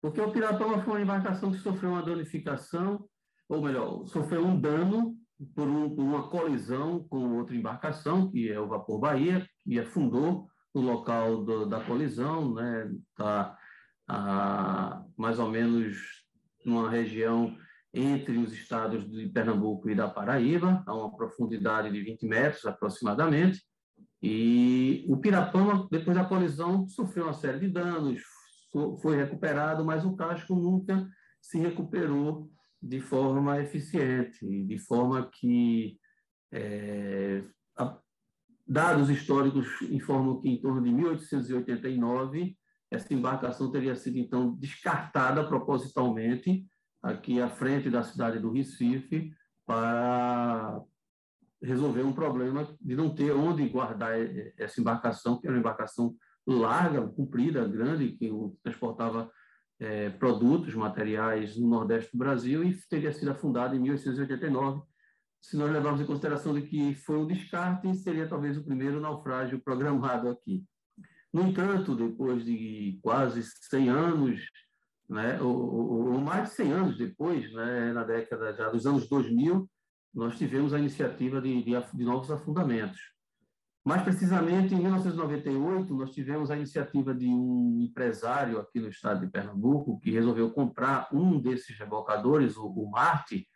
Porque o Pirapama foi uma embarcação que sofreu uma danificação, ou melhor, sofreu um dano por, um, por uma colisão com outra embarcação, que é o Vapor Bahia, que afundou no local do, da colisão, né? Tá, a, mais ou menos numa região entre os estados de Pernambuco e da Paraíba, a uma profundidade de 20 metros aproximadamente. E o Pirapama, depois da colisão, sofreu uma série de danos, foi recuperado, mas o casco nunca se recuperou de forma eficiente, de forma que é, a, dados históricos informam que em torno de 1889 essa embarcação teria sido então descartada propositalmente aqui à frente da cidade do Recife para resolver um problema de não ter onde guardar essa embarcação, que era uma embarcação larga, comprida, grande, que transportava é, produtos, materiais no Nordeste do Brasil e teria sido afundada em 1889. Se nós levarmos em consideração de que foi um descarte, seria talvez o primeiro naufrágio programado aqui. No entanto, depois de quase 100 anos né, ou, ou, mais de 100 anos depois, né, na década já dos anos 2000, nós tivemos a iniciativa de, de, de novos afundamentos. Mais precisamente, em 1998, nós tivemos a iniciativa de um empresário aqui no estado de Pernambuco que resolveu comprar um desses rebocadores, o, o Marte,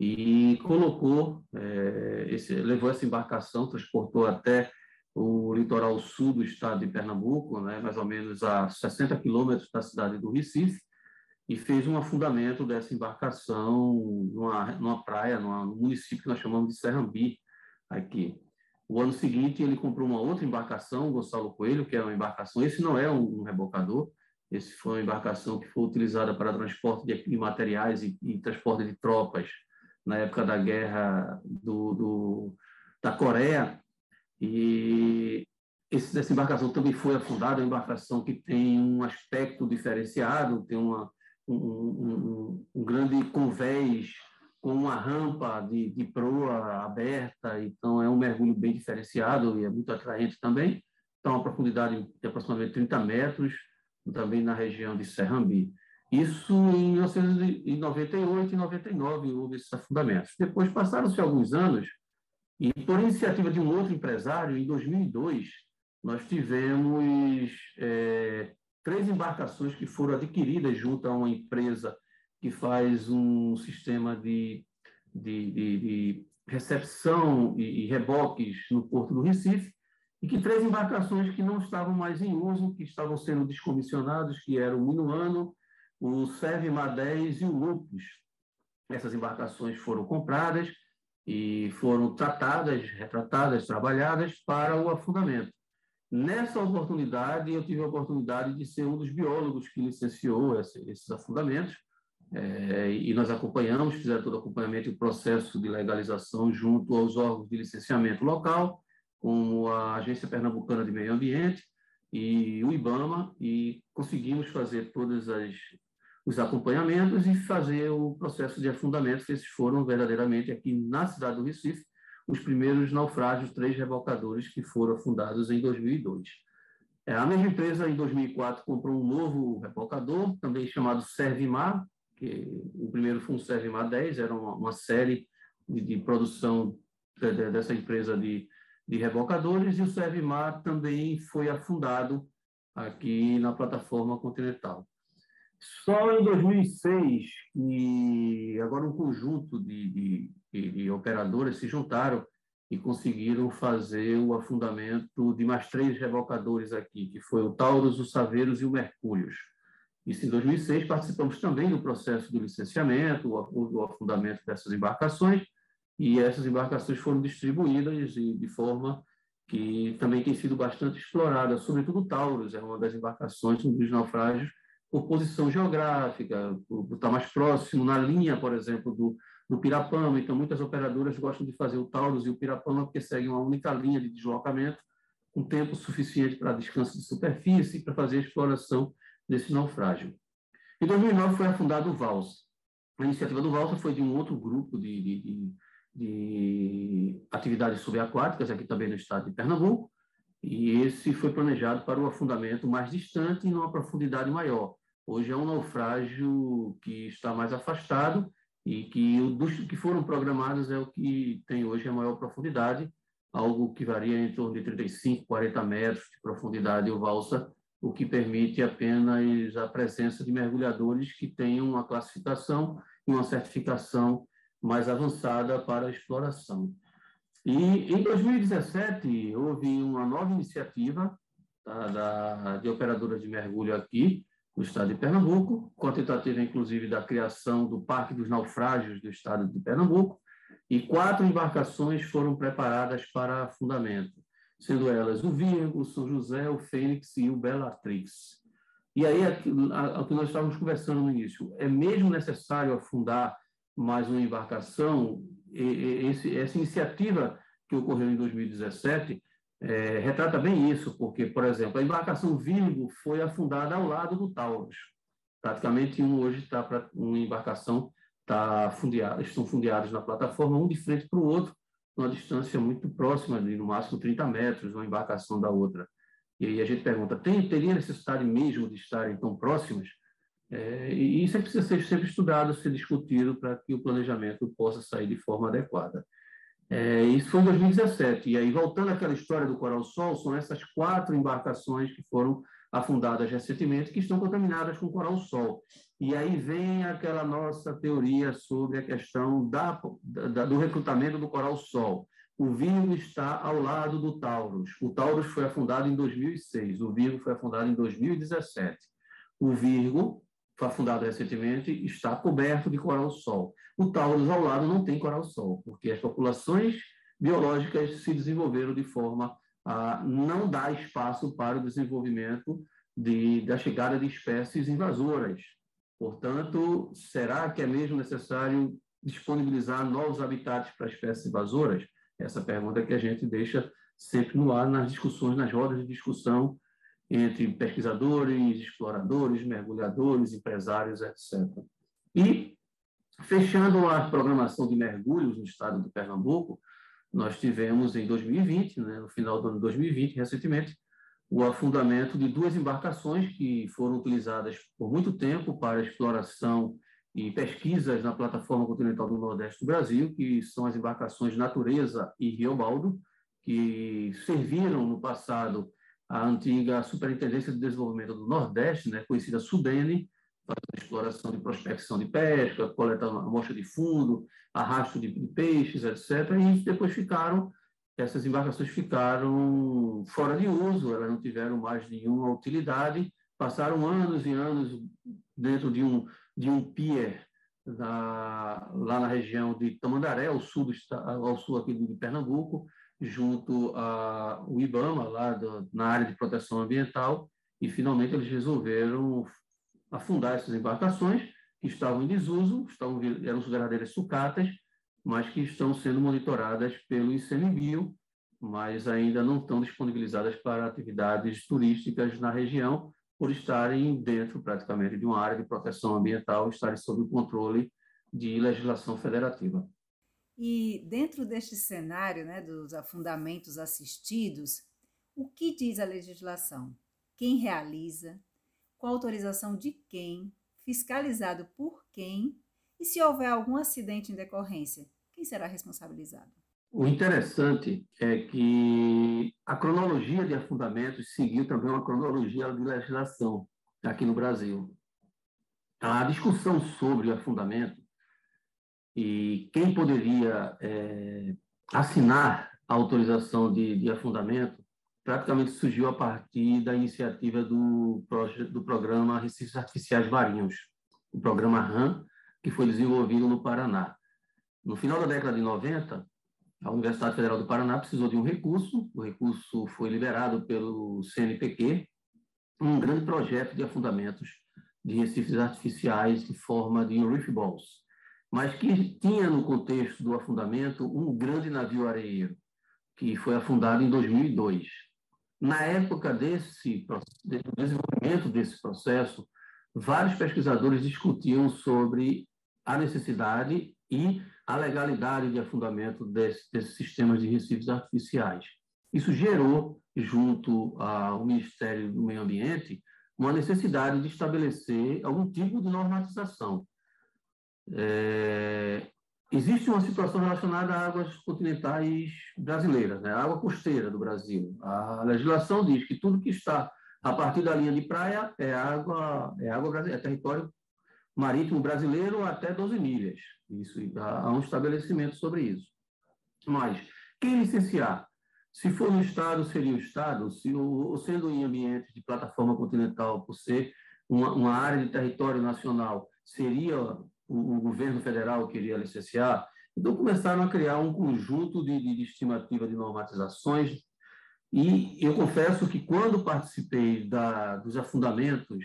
e colocou, é, esse, levou essa embarcação, transportou até o litoral sul do estado de Pernambuco, né, mais ou menos a 60 quilômetros da cidade do Recife, e fez um afundamento dessa embarcação numa, numa praia, numa, num município que nós chamamos de Serrambi, aqui. O ano seguinte, ele comprou uma outra embarcação, Gonçalo Coelho, que é uma embarcação, esse não é um, um rebocador, esse foi uma embarcação que foi utilizada para transporte de, materiais e, e, transporte de tropas na época da guerra do, do da Coreia, e esse, essa embarcação também foi afundada, uma embarcação que tem um aspecto diferenciado, tem uma, um, um, grande convés com uma rampa de, de proa aberta, então é um mergulho bem diferenciado e é muito atraente também. Então, uma profundidade de aproximadamente 30 metros, também na região de Serrambi. Isso em 1998 e 99 houve esses afundamentos. Depois passaram-se alguns anos e, por iniciativa de um outro empresário, em 2002, nós tivemos é, três embarcações que foram adquiridas junto a uma empresa que faz um sistema de, de, de, de recepção e, e, reboques no Porto do Recife, e que três embarcações que não estavam mais em uso, que estavam sendo descomissionados, que eram o Minuano, o Serve-Mar 10 e o Lupus. Essas embarcações foram compradas e foram tratadas, retratadas, trabalhadas para o afundamento. Nessa oportunidade, eu tive a oportunidade de ser um dos biólogos que licenciou esses afundamentos, é, e nós acompanhamos, fizeram todo o acompanhamento e o processo de legalização junto aos órgãos de licenciamento local, como a Agência Pernambucana de Meio Ambiente e o IBAMA, e conseguimos fazer todos os acompanhamentos e fazer o processo de afundamento, que esses foram verdadeiramente aqui na cidade do Recife, os primeiros naufrágios, três rebocadores que foram afundados em 2002. É, a mesma empresa, em 2004, comprou um novo rebocador, também chamado Servimar, que o primeiro foi um Servimar 10, era uma, uma série de, de produção de, de, dessa empresa de, de rebocadores, e o Servimar também foi afundado aqui na plataforma continental. Só em 2006, e agora um conjunto de, de, de, de operadoras se juntaram e conseguiram fazer o afundamento de mais três rebocadores aqui, que foi o Taurus, o Saveiros e o Mercúrios. Isso em 2006, participamos também do processo do licenciamento, o afundamento dessas embarcações, e essas embarcações foram distribuídas de forma que também tem sido bastante explorada, sobretudo o Taurus, é uma das embarcações dos naufrágios por posição geográfica, por, estar mais próximo, na linha, por exemplo, do, do Pirapama. Então, muitas operadoras gostam de fazer o Taurus e o Pirapama porque seguem uma única linha de deslocamento, com tempo suficiente para descanso de superfície para fazer a exploração desse naufrágio. Em 2009 foi afundado o Valsa. A iniciativa do Valsa foi de um outro grupo de, de, de atividades subaquáticas, aqui também no estado de Pernambuco, e esse foi planejado para o afundamento mais distante e numa profundidade maior. Hoje é um naufrágio que está mais afastado e que dos que foram programados é o que tem hoje a maior profundidade, algo que varia em torno de 35, 40 metros de profundidade o valsa, o que permite apenas a presença de mergulhadores que tenham uma classificação e uma certificação mais avançada para a exploração. E em 2017 houve uma nova iniciativa tá, da, de operadoras de mergulho aqui, no estado de Pernambuco, com a tentativa, inclusive, da criação do Parque dos Naufrágios do estado de Pernambuco, e quatro embarcações foram preparadas para afundamento, sendo elas o Virgo, o São José, o Fênix e o Bellatrix. E aí, o que nós estávamos conversando no início, é mesmo necessário afundar mais uma embarcação? Esse, essa iniciativa que ocorreu em 2017 é, retrata bem isso, porque, por exemplo, a embarcação Virgo foi afundada ao lado do Taurus. Praticamente um hoje está para uma embarcação tá fundeada, estão fundeados na plataforma, um de frente para o outro, numa distância muito próxima, de no máximo 30 metros, uma embarcação da outra. E aí a gente pergunta, tem, teria necessidade mesmo de estarem tão próximas? É, e isso é precisa ser sempre estudado, ser discutido para que o planejamento possa sair de forma adequada. É, isso foi em 2017. E aí, voltando àquela história do Coral Sol, são essas quatro embarcações que foram afundadas recentemente que estão contaminadas com Coral Sol. E aí vem aquela nossa teoria sobre a questão da, da, do recrutamento do Coral Sol. O Virgo está ao lado do Taurus. O Taurus foi afundado em 2006, o Virgo foi afundado em 2017. O Virgo foi afundado recentemente, está coberto de coral-sol. O Taurus ao lado não tem coral-sol, porque as populações biológicas se desenvolveram de forma a não dar espaço para o desenvolvimento de, da chegada de espécies invasoras. Portanto, será que é mesmo necessário disponibilizar novos habitats para espécies invasoras? Essa pergunta que a gente deixa sempre no ar nas discussões, nas rodas de discussão entre pesquisadores, exploradores, mergulhadores, empresários, etc. E, fechando a programação de mergulhos no estado de Pernambuco, nós tivemos em 2020, né, no final do ano de 2020, recentemente, o afundamento de duas embarcações que foram utilizadas por muito tempo para exploração e pesquisas na plataforma continental do Nordeste do Brasil, que são as embarcações Natureza e Riobaldo, que serviram no passado a antiga Superintendência de Desenvolvimento do Nordeste, né, conhecida SUDENE, exploração de prospecção de pesca, coletando amostra de fundo, arrasto de, de peixes, etc. E depois ficaram, essas embarcações ficaram fora de uso, elas não tiveram mais nenhuma utilidade, passaram anos e anos dentro de um, de um pier na, lá na região de Tamandaré, ao sul, do, ao sul aqui de Pernambuco, junto ao IBAMA, lá do, na área de proteção ambiental, e finalmente eles resolveram afundar essas embarcações que estavam em desuso, estavam, eram verdadeiras sucatas, mas que estão sendo monitoradas pelo ICMBio, mas ainda não estão disponibilizadas para atividades turísticas na região, por estarem dentro praticamente de uma área de proteção ambiental, estarem sob o controle de legislação federativa. E dentro deste cenário né, dos afundamentos assistidos, o que diz a legislação? Quem realiza? Com autorização de quem? Fiscalizado por quem? E se houver algum acidente em decorrência, quem será responsabilizado? O interessante é que a cronologia de afundamentos seguiu também uma cronologia de legislação aqui no Brasil. A discussão sobre afundamento e quem poderia é, assinar a autorização de, de, afundamento praticamente surgiu a partir da iniciativa do, do programa Recifes Artificiais Marinhos, o programa RAM, que foi desenvolvido no Paraná. No final da década de 90, a Universidade Federal do Paraná precisou de um recurso, o recurso foi liberado pelo CNPq, um grande projeto de afundamentos de recifes artificiais em forma de reef balls mas que tinha no contexto do afundamento um grande navio areeiro, que foi afundado em 2002. Na época desse desenvolvimento desse processo, vários pesquisadores discutiam sobre a necessidade e a legalidade de afundamento desse, desses sistemas de recifes artificiais. Isso gerou, junto ao Ministério do Meio Ambiente, uma necessidade de estabelecer algum tipo de normatização é, existe uma situação relacionada a águas continentais brasileiras, né? a água costeira do Brasil. A legislação diz que tudo que está a partir da linha de praia é água, é água é território marítimo brasileiro até 12 milhas. Isso há um estabelecimento sobre isso. Mas quem licenciar? Se for no estado, seria o estado. Se o, sendo em ambiente de plataforma continental, por ser uma, uma área de território nacional, seria o, o governo federal queria licenciar. Então, começaram a criar um conjunto de, de, de estimativa de normatizações. E eu confesso que, quando participei da, dos afundamentos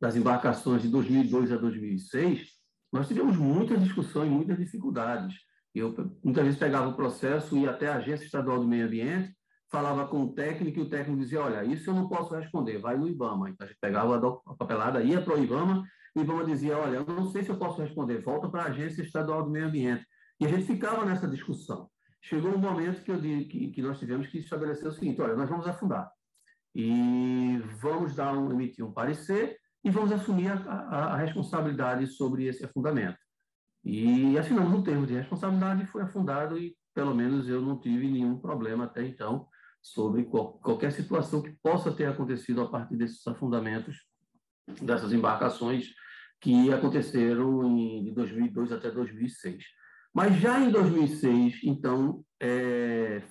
das embarcações de 2002 a 2006, nós tivemos muitas discussões e muitas dificuldades. Eu muitas vezes pegava o processo, ia até a Agência Estadual do Meio Ambiente, falava com o técnico e o técnico dizia: Olha, isso eu não posso responder, vai no IBAMA. Então a gente pegava a papelada, ia para o IBAMA, o IBAMA dizia, olha, eu não sei se eu posso responder, volta para a Agência Estadual do Meio Ambiente. E a gente ficava nessa discussão. Chegou um momento que, eu, que, que nós tivemos que estabelecer o seguinte, olha, nós vamos afundar e vamos dar um, emitir um parecer e vamos assumir a, a, a responsabilidade sobre esse afundamento. E assinamos um termo de responsabilidade, foi afundado e, pelo menos, eu não tive nenhum problema até então sobre qual, qualquer situação que possa ter acontecido a partir desses afundamentos, dessas embarcações que aconteceram em, de 2002 até 2006. Mas já em 2006, então, é,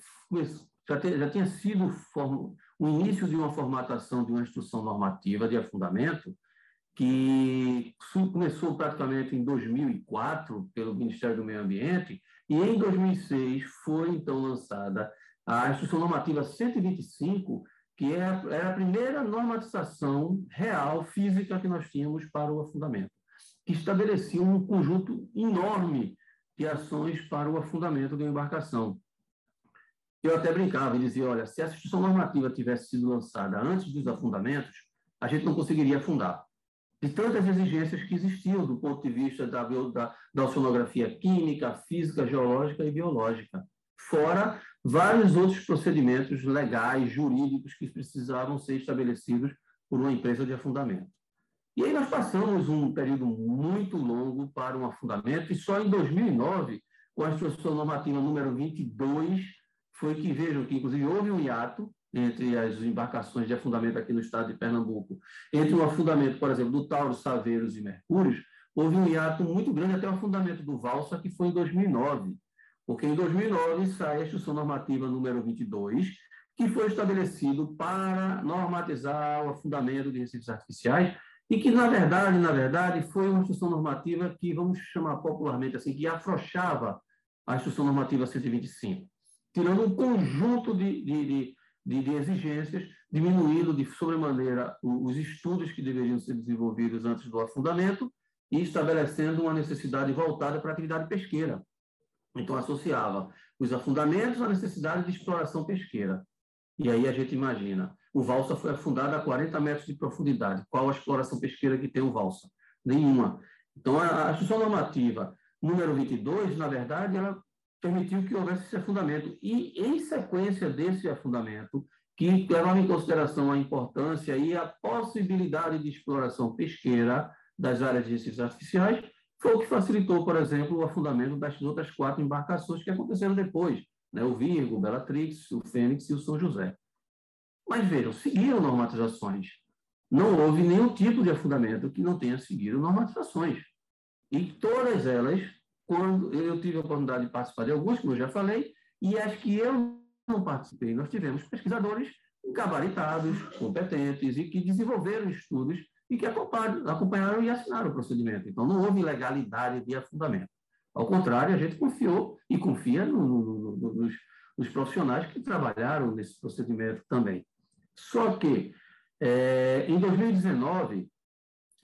já, te, já, tinha sido form, o início de uma formatação de uma instrução normativa de afundamento que começou praticamente em 2004 pelo Ministério do Meio Ambiente e em 2006 foi então lançada a Instrução Normativa 125, que é era a primeira normatização real, física, que nós tínhamos para o afundamento, que estabelecia um conjunto enorme de ações para o afundamento de uma embarcação. Eu até brincava e dizia, olha, se a Instrução Normativa tivesse sido lançada antes dos afundamentos, a gente não conseguiria afundar. De tantas exigências que existiam do ponto de vista da, da, da oceanografia química, física, geológica e biológica. Fora vários outros procedimentos legais, jurídicos, que precisavam ser estabelecidos por uma empresa de afundamento. E aí nós passamos um período muito longo para um afundamento, e só em 2009, com a instrução normativa número 22, foi que, vejam que, inclusive, houve um hiato entre as embarcações de afundamento aqui no estado de Pernambuco, entre o afundamento, por exemplo, do Tauro, Saveiros e Mercúrios, houve um hiato muito grande até o afundamento do Valsa, que foi em 2009 porque em 2009 sai a Instrução Normativa número 22, que foi estabelecido para normatizar o afundamento de recifes artificiais e que, na verdade, na verdade, foi uma instrução normativa que, vamos chamar popularmente assim, que afrouxava a Instrução Normativa 125, tirando um conjunto de, de, de, de exigências, diminuindo de sobremaneira os estudos que deveriam ser desenvolvidos antes do afundamento e estabelecendo uma necessidade voltada para a atividade pesqueira. Então, associava os afundamentos à necessidade de exploração pesqueira. E aí a gente imagina, o Valsa foi afundado a 40 metros de profundidade. Qual a exploração pesqueira que tem o Valsa? Nenhuma. Então, a, instrução normativa número 22, na verdade, ela permitiu que houvesse esse afundamento. E, em sequência desse afundamento, que levava em consideração a importância e a possibilidade de exploração pesqueira das áreas de recifes artificiais, foi o que facilitou, por exemplo, o afundamento das outras quatro embarcações que aconteceram depois, né? o Virgo, o Bellatrix, o Fênix e o São José. Mas vejam, seguiram normatizações. Não houve nenhum tipo de afundamento que não tenha seguido normatizações. E todas elas, quando eu tive a oportunidade de participar de algumas, como eu já falei, e as que eu não participei, nós tivemos pesquisadores gabaritados, competentes e que desenvolveram estudos e que acompanharam e assinaram o procedimento. Então, não houve ilegalidade de afundamento. Ao contrário, a gente confiou e confia no, no, no, nos, nos, profissionais que trabalharam nesse procedimento também. Só que, é, em 2019,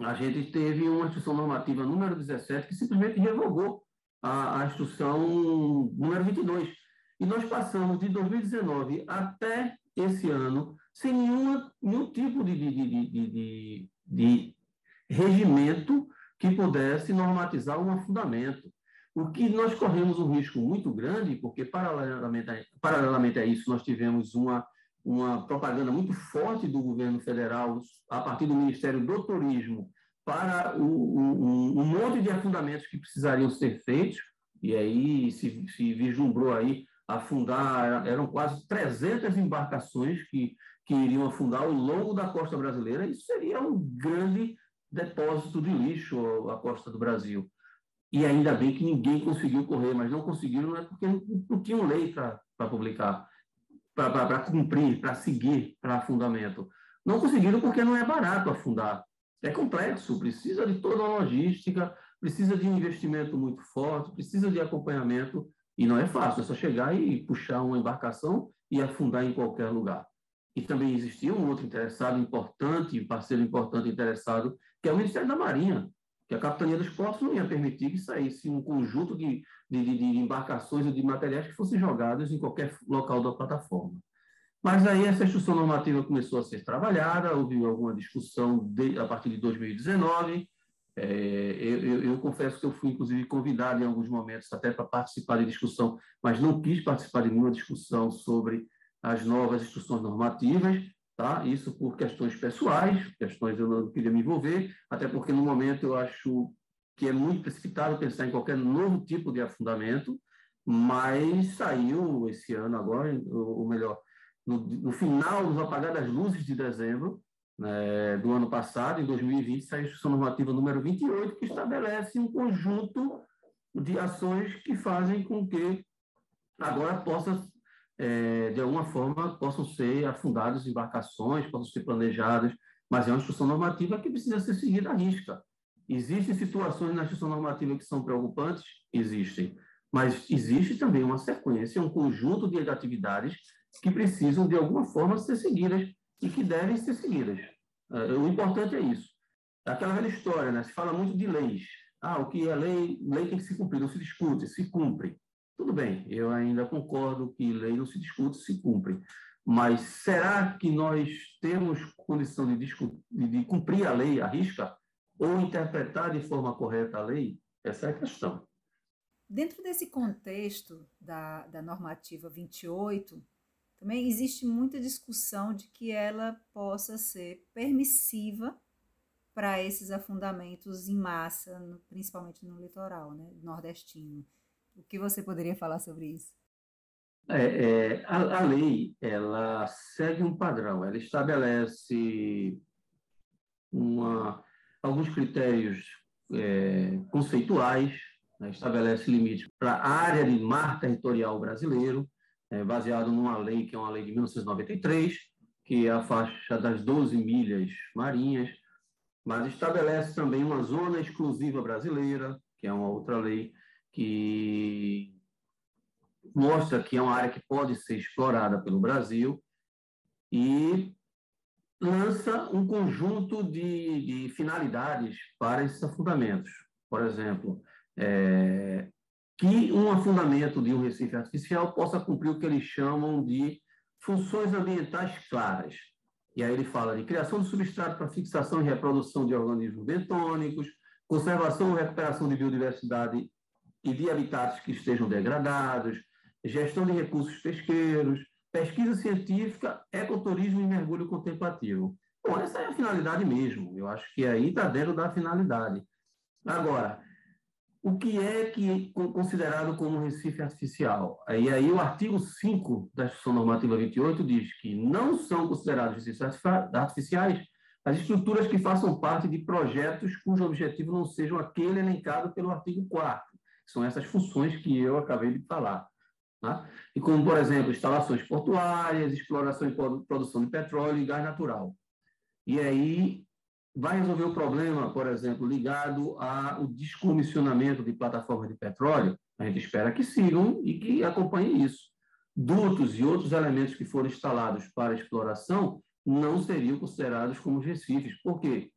a gente teve uma instrução normativa número 17 que simplesmente revogou a, a instrução número 22. E nós passamos de 2019 até esse ano sem nenhuma, nenhum tipo de, de, de, de, de regimento que pudesse normatizar um afundamento. O que nós corremos um risco muito grande, porque, paralelamente a, paralelamente a isso, nós tivemos uma, uma propaganda muito forte do governo federal, a partir do Ministério do Turismo, para o, um, um monte de afundamentos que precisariam ser feitos, e aí se, se vislumbrou aí afundar, eram quase 300 embarcações que que iriam afundar ao longo da costa brasileira, isso seria um grande depósito de lixo a costa do Brasil. E ainda bem que ninguém conseguiu correr, mas não conseguiram não é porque não, tinham lei para publicar, para cumprir, para seguir para afundamento. Não conseguiram porque não é barato afundar. É complexo, precisa de toda uma logística, precisa de um investimento muito forte, precisa de acompanhamento, e não é fácil, é só chegar e puxar uma embarcação e afundar em qualquer lugar. E também existia um outro interessado importante, parceiro importante interessado, que é o Ministério da Marinha, que a Capitania dos Portos não ia permitir que saísse um conjunto de, de, de embarcações ou de materiais que fossem jogados em qualquer local da plataforma. Mas aí essa instrução normativa começou a ser trabalhada, houve alguma discussão de, a partir de 2019. É, eu, eu, eu, confesso que eu fui, inclusive, convidado em alguns momentos até para participar de discussão, mas não quis participar de nenhuma discussão sobre as novas instruções normativas, tá? Isso por questões pessoais, questões eu não queria me envolver, até porque no momento eu acho que é muito precipitado pensar em qualquer novo tipo de afundamento, mas saiu esse ano agora, ou melhor, no, no final, nos apagar das luzes de dezembro né, do ano passado, em 2020, saiu a Instrução Normativa número 28, que estabelece um conjunto de ações que fazem com que agora possa é, de alguma forma, possam ser afundadas embarcações, possam ser planejadas, mas é uma instrução normativa que precisa ser seguida à risca. Existem situações na instrução normativa que são preocupantes? Existem. Mas existe também uma sequência, um conjunto de atividades que precisam, de alguma forma, ser seguidas e que devem ser seguidas. É, o importante é isso. Aquela velha história, né? Se fala muito de leis. Ah, o que é lei, lei tem que se cumprir, não se discute, se cumpre. Tudo bem, eu ainda concordo que lei não se discute, se cumpre. Mas será que nós temos condição de, de cumprir a lei à risca ou interpretar de forma correta a lei? Essa é a questão. Dentro desse contexto da, da normativa 28, também existe muita discussão de que ela possa ser permissiva para esses afundamentos em massa, principalmente no litoral né, nordestino. O que você poderia falar sobre isso? É, é, a, a, lei ela segue um padrão, ela estabelece uma, alguns critérios é, conceituais, né, estabelece limites para a área de mar territorial brasileiro, é, baseado numa lei que é uma lei de 1993, que é a faixa das 12 milhas marinhas, mas estabelece também uma zona exclusiva brasileira, que é uma outra lei, que mostra que é uma área que pode ser explorada pelo Brasil e lança um conjunto de, de finalidades para esses afundamentos. Por exemplo, é, que um afundamento de um recife artificial possa cumprir o que eles chamam de funções ambientais claras. E aí ele fala de criação de substrato para fixação e reprodução de organismos bentônicos, conservação e recuperação de biodiversidade e de habitats que estejam degradados, gestão de recursos pesqueiros, pesquisa científica, ecoturismo e mergulho contemplativo. Bom, essa é a finalidade mesmo. Eu acho que aí está dentro da finalidade. Agora, o que é que considerado como recife artificial? E aí o artigo 5 da Instrução Normativa 28 diz que não são considerados recifes artificiais as estruturas que façam parte de projetos cujo objetivo não seja aquele elencado pelo artigo 4 são essas funções que eu acabei de falar. Tá? E como, por exemplo, instalações portuárias, exploração e produção de petróleo e gás natural. E aí vai resolver o problema, por exemplo, ligado ao descomissionamento de plataformas de petróleo? A gente espera que sigam e que acompanhem isso. Dutos e outros elementos que foram instalados para exploração não seriam considerados como recifes. Por quê?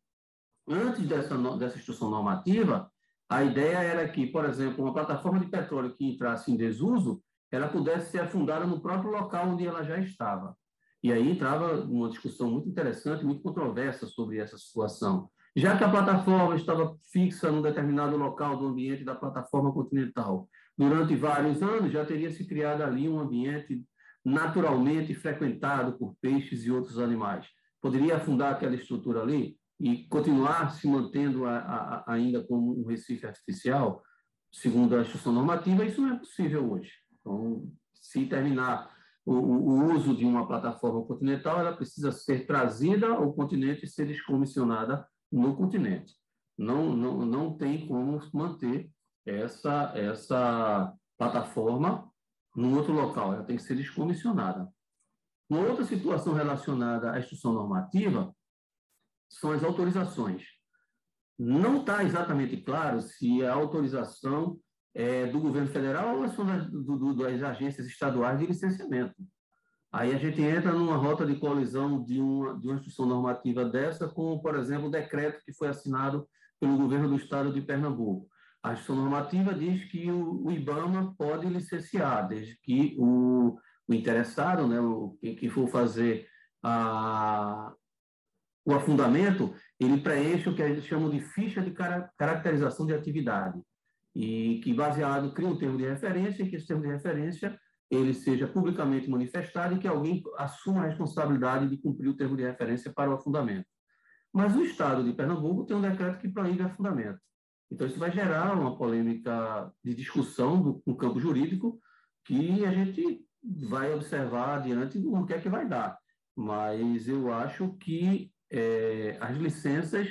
Antes dessa, dessa instrução normativa, a ideia era que, por exemplo, uma plataforma de petróleo que entrasse em desuso, ela pudesse ser afundada no próprio local onde ela já estava. E aí entrava uma discussão muito interessante, muito controversa sobre essa situação. Já que a plataforma estava fixa num determinado local do ambiente da plataforma continental, durante vários anos já teria se criado ali um ambiente naturalmente frequentado por peixes e outros animais. Poderia afundar aquela estrutura ali? E continuar se mantendo a, a, ainda como um Recife artificial, segundo a instrução normativa, isso não é possível hoje. Então, se terminar o, o, uso de uma plataforma continental, ela precisa ser trazida ao continente e ser descomissionada no continente. Não, não, não tem como manter essa, essa plataforma num outro local, ela tem que ser descomissionada. Uma outra situação relacionada à instrução normativa são as autorizações. Não está exatamente claro se a autorização é do governo federal ou são das, do, do, das agências estaduais de licenciamento. Aí a gente entra numa rota de colisão de uma, de uma instrução normativa dessa com, por exemplo, o decreto que foi assinado pelo governo do estado de Pernambuco. A instrução normativa diz que o, o IBAMA pode licenciar, desde que o, o interessado, né, o, quem que for fazer a, o afundamento, ele preenche o que a gente chama de ficha de caracterização de atividade, e que, baseado, cria um termo de referência, e que esse termo de referência ele seja publicamente manifestado e que alguém assuma a responsabilidade de cumprir o termo de referência para o afundamento. Mas o Estado de Pernambuco tem um decreto que proíbe afundamento. Então, isso vai gerar uma polêmica de discussão do, no campo jurídico que a gente vai observar adiante o que é que vai dar. Mas eu acho que é, as licenças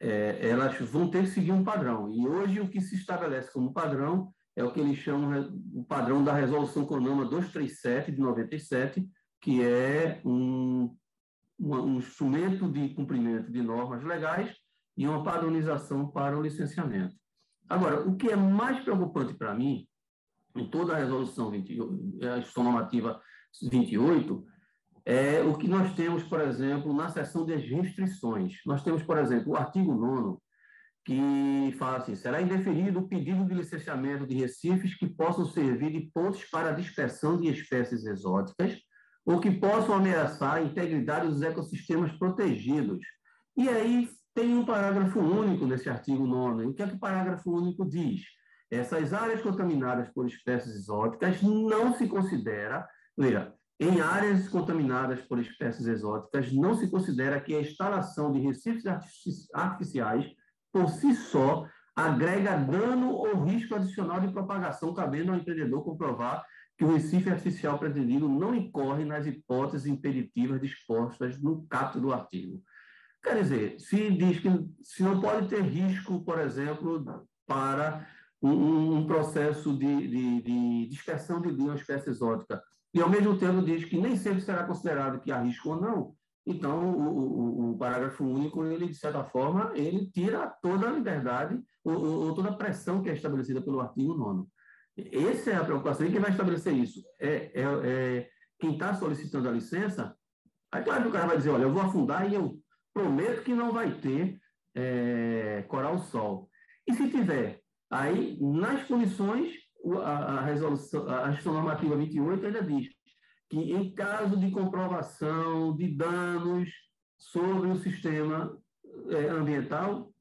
é, elas vão ter que seguir um padrão. E hoje o que se estabelece como padrão é o que eles chamam o padrão da Resolução CONAMA 237 de 97, que é um, um instrumento de cumprimento de normas legais e uma padronização para o licenciamento. Agora, o que é mais preocupante para mim, em toda a resolução 20, a normativa 28, é o que nós temos, por exemplo, na seção das restrições. Nós temos, por exemplo, o artigo 9 que fala assim: será indeferido o pedido de licenciamento de recifes que possam servir de pontos para a dispersão de espécies exóticas ou que possam ameaçar a integridade dos ecossistemas protegidos. E aí tem um parágrafo único nesse artigo 9. O que é que o parágrafo único diz? Essas áreas contaminadas por espécies exóticas não se considera, veja, em áreas contaminadas por espécies exóticas, não se considera que a instalação de recifes artificiais, por si só, agrega dano ou risco adicional de propagação, cabendo ao empreendedor comprovar que o recife artificial pretendido não incorre nas hipóteses impeditivas dispostas no caput do artigo. Quer dizer, se diz que se não pode ter risco, por exemplo, para um, um processo de, de, de dispersão de uma espécie exótica, e, ao mesmo tempo, diz que nem sempre será considerado que há risco ou não. Então, o, o, o parágrafo único, ele, de certa forma, ele tira toda a liberdade ou, ou, toda a pressão que é estabelecida pelo artigo 9 Essa é a preocupação. E quem vai estabelecer isso? É, é, é quem está solicitando a licença. Aí, claro que o cara vai dizer, olha, eu vou afundar e eu prometo que não vai ter é, coral-sol. E se tiver? Aí, nas condições a, a resolução, a gestão normativa 28 ainda diz que em caso de comprovação de danos sobre o sistema é, ambiental,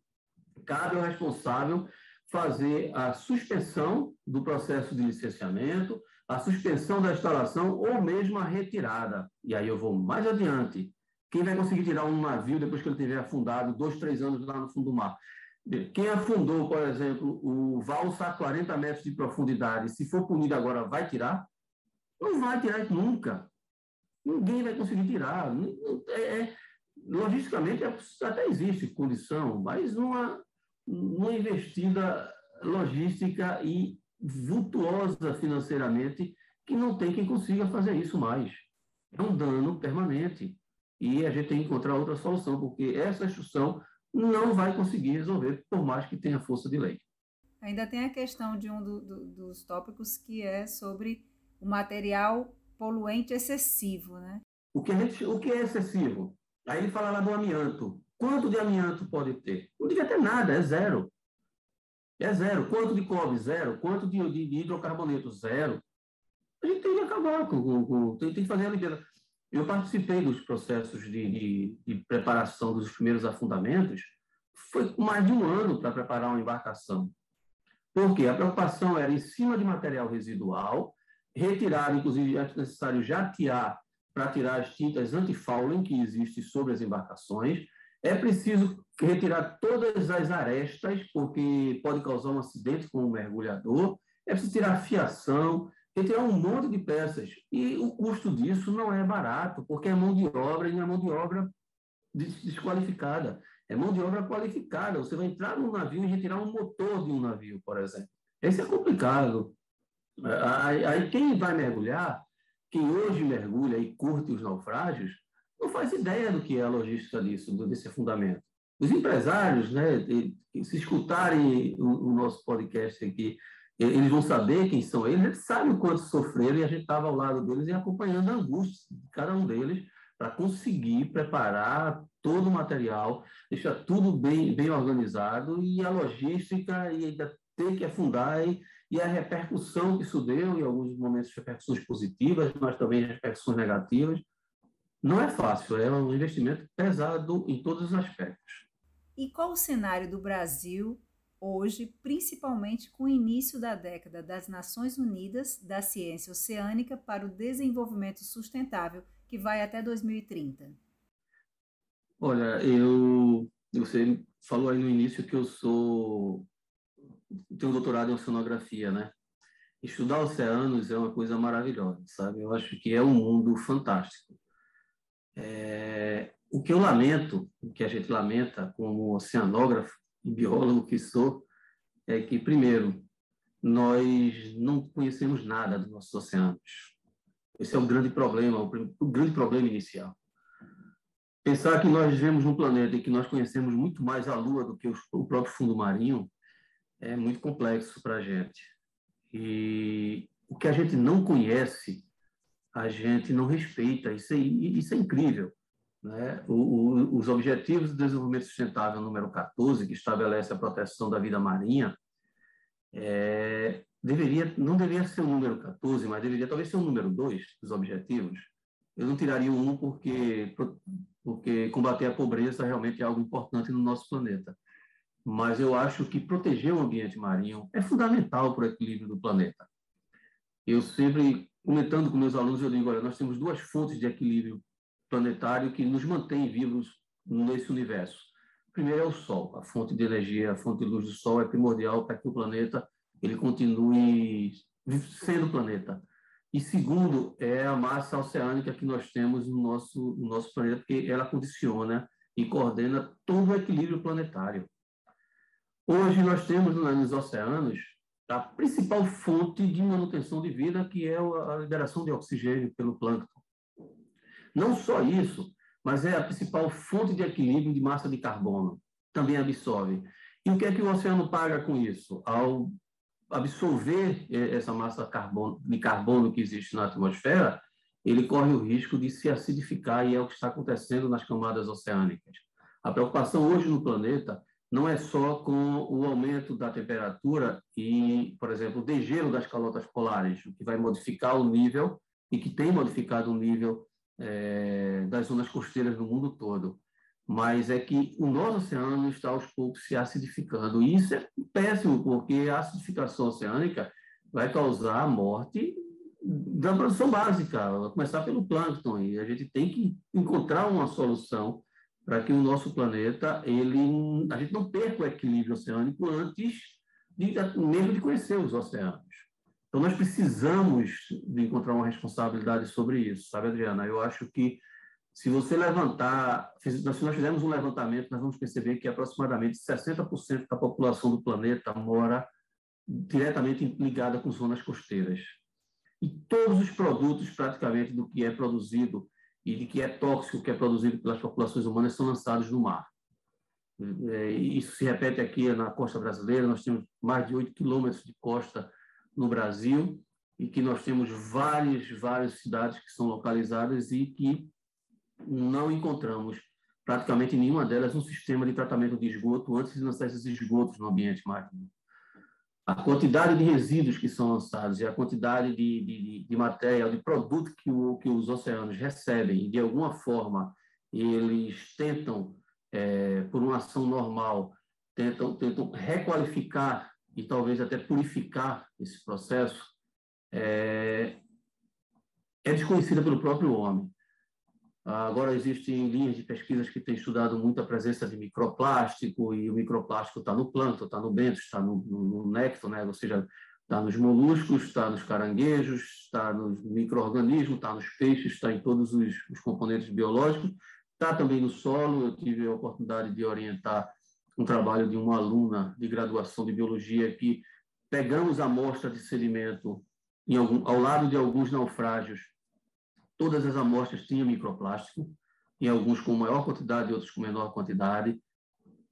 cabe ao responsável fazer a suspensão do processo de licenciamento, a suspensão da instalação ou mesmo a retirada. E aí eu vou mais adiante. Quem vai conseguir tirar um navio depois que ele tiver afundado dois, três anos lá no fundo do mar? Quem afundou, por exemplo, o Valsa a 40 metros de profundidade, se for punido agora, vai tirar? Não vai tirar nunca. Ninguém vai conseguir tirar. É, é, logisticamente, é, até existe condição, mas uma, uma investida logística e vultuosa financeiramente que não tem quem consiga fazer isso mais. É um dano permanente. E a gente tem que encontrar outra solução, porque essa instrução não vai conseguir resolver, por mais que tenha força de lei. Ainda tem a questão de um do, do, dos tópicos que é sobre o material poluente excessivo, né? O que, gente, o que é excessivo? Aí ele fala lá do amianto. Quanto de amianto pode ter? Não devia ter nada, é zero. É zero. Quanto de cobre? Zero. Quanto de, de, de hidrocarboneto? Zero. A gente tem que acabar com, com, com tem, tem, que fazer a limpeza. Eu participei dos processos de, de, de preparação dos primeiros afundamentos, foi mais de um ano para preparar uma embarcação. Porque a preocupação era em cima de material residual, retirar, inclusive, é necessário jatear para tirar as tintas anti-fouling que existem sobre as embarcações. É preciso retirar todas as arestas, porque pode causar um acidente com o mergulhador. É preciso tirar fiação, retirar um monte de peças. E o custo disso não é barato, porque é mão de obra e é mão de obra desqualificada. É mão de obra qualificada. Você vai entrar num navio e retirar um motor de um navio, por exemplo. Esse é complicado. Aí, aí quem vai mergulhar, quem hoje mergulha e curte os naufrágios, não faz ideia do que é a logística disso, desse fundamento. Os empresários, né, se escutarem o, o nosso podcast aqui eles vão saber quem são eles, eles sabem o quanto sofreram e a gente estava ao lado deles e acompanhando a angústia de cada um deles para conseguir preparar todo o material, deixar tudo bem, bem organizado e a logística e ainda ter que afundar e, e a repercussão que isso deu, em alguns momentos repercussões positivas, mas também repercussões negativas. Não é fácil, é um investimento pesado em todos os aspectos. E qual o cenário do Brasil hoje, principalmente com o início da década das Nações Unidas da Ciência Oceânica para o Desenvolvimento Sustentável, que vai até 2030? Olha, eu você falou aí no início que eu sou tenho um doutorado em oceanografia, né? Estudar oceanos é uma coisa maravilhosa, sabe? Eu acho que é um mundo fantástico. É, o que eu lamento, o que a gente lamenta como oceanógrafo e biólogo que sou, é que, primeiro, nós não conhecemos nada dos nossos oceanos. Esse é o grande problema, o grande problema inicial. Pensar que nós vivemos num planeta e que nós conhecemos muito mais a Lua do que o próprio fundo marinho é muito complexo para a gente. E o que a gente não conhece, a gente não respeita. Isso é, isso é incrível. Né? O, o, os Objetivos de Desenvolvimento Sustentável número 14, que estabelece a proteção da vida marinha, é, deveria, não deveria ser o número 14, mas deveria talvez ser o número 2 dos objetivos. Eu não tiraria o 1 porque, porque combater a pobreza realmente é algo importante no nosso planeta. Mas eu acho que proteger o ambiente marinho é fundamental para o equilíbrio do planeta. Eu sempre, comentando com meus alunos, eu digo, olha, nós temos duas fontes de equilíbrio planetário que nos mantém vivos nesse universo. Primeiro é o Sol, a fonte de energia, a fonte de luz do Sol é primordial para que o planeta ele continue sendo planeta. E segundo é a massa oceânica que nós temos no nosso, no nosso planeta, porque ela condiciona e coordena todo o equilíbrio planetário. Hoje nós temos nos oceanos a principal fonte de manutenção de vida, que é a liberação de oxigênio pelo plâncton. Não só isso, mas é a principal fonte de equilíbrio de massa de carbono. Também absorve. E o que é que o oceano paga com isso? Ao absorver é, essa massa de carbono que existe na atmosfera, ele corre o risco de se acidificar, e é o que está acontecendo nas camadas oceânicas. A preocupação hoje no planeta não é só com o aumento da temperatura e, por exemplo, o degelo das calotas polares, o que vai modificar o nível e que tem modificado o nível é, das zonas costeiras no mundo todo. Mas é que o nosso oceano está aos poucos se acidificando. E isso é péssimo, porque a acidificação oceânica vai causar a morte da produção básica, a começar pelo plâncton. E a gente tem que encontrar uma solução para que o nosso planeta, ele, a gente não perca o equilíbrio oceânico antes de, mesmo de conhecer os oceanos. Então, nós precisamos de encontrar uma responsabilidade sobre isso, sabe, Adriana? Eu acho que se você levantar, se nós fizermos um levantamento, nós vamos perceber que aproximadamente 60% da população do planeta mora diretamente ligada com zonas costeiras. E todos os produtos, praticamente, do que é produzido e de que é tóxico, que é produzido pelas populações humanas, são lançados no mar. É, isso se repete aqui na costa brasileira, nós temos mais de 8 quilômetros de costa no Brasil e que nós temos várias, várias cidades que são localizadas e que não encontramos praticamente nenhuma delas um sistema de tratamento de esgoto antes de lançar esses esgotos no ambiente marinho. A quantidade de resíduos que são lançados e a quantidade de, de, de material, de produto que, o, que os oceanos recebem e, de alguma forma, eles tentam, é, por uma ação normal, tentam, tentam requalificar e talvez até purificar esse processo, é, é desconhecida pelo próprio homem. Agora existem linhas de pesquisas que têm estudado muito a presença de microplástico, e o microplástico está no plâncton, está no bento, está no, no, no néctar, né? ou seja, está nos moluscos, está nos caranguejos, está nos micro-organismos, está nos peixes, está em todos os, os componentes biológicos, está também no solo. Eu tive a oportunidade de orientar um trabalho de uma aluna de graduação de biologia que pegamos amostra de sedimento algum, ao lado de alguns naufrágios. Todas as amostras tinham microplástico, em alguns com maior quantidade, outros com menor quantidade,